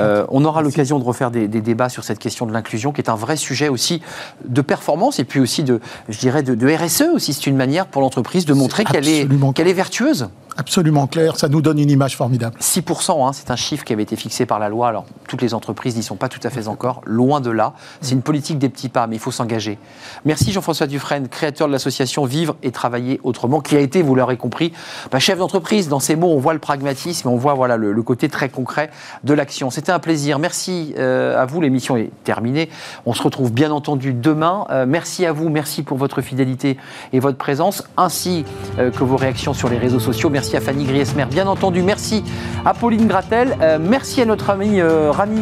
Euh, on aura l'occasion de refaire des, débats sur cette question de l'inclusion, qui est un vrai sujet aussi de performance et puis aussi de, je dirais, de, de RSE aussi. C'est une manière pour l'entreprise de montrer qu'elle est, qu'elle est vertueuse absolument clair, ça nous donne une image formidable. 6%, hein, c'est un chiffre qui avait été fixé par la loi. Alors, toutes les entreprises n'y sont pas tout à fait encore, loin de là. C'est une politique des petits pas, mais il faut s'engager. Merci Jean-François Dufresne, créateur de l'association Vivre et Travailler Autrement, qui a été, vous l'aurez compris, bah, chef d'entreprise. Dans ces mots, on voit le pragmatisme, on voit voilà, le, côté très concret de l'action. C'était un plaisir. Merci euh, à vous, l'émission est terminée. On se retrouve bien entendu demain. Euh, merci à vous, merci pour votre fidélité et votre présence, ainsi euh, que vos réactions sur les réseaux sociaux. Merci à Fanny Griesmer, bien entendu. Merci à Pauline Gratel. Merci à notre ami Rami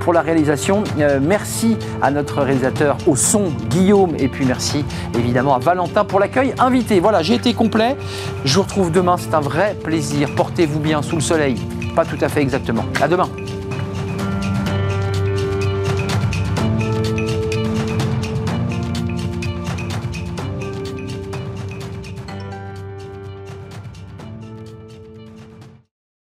pour la réalisation. merci à notre réalisateur au son, Guillaume. Et puis merci évidemment à Valentin pour l'accueil Voilà, j'ai été complet. Je vous retrouve demain. C'est un vrai plaisir. Portez-vous bien sous le soleil. Pas tout à fait exactement. À demain.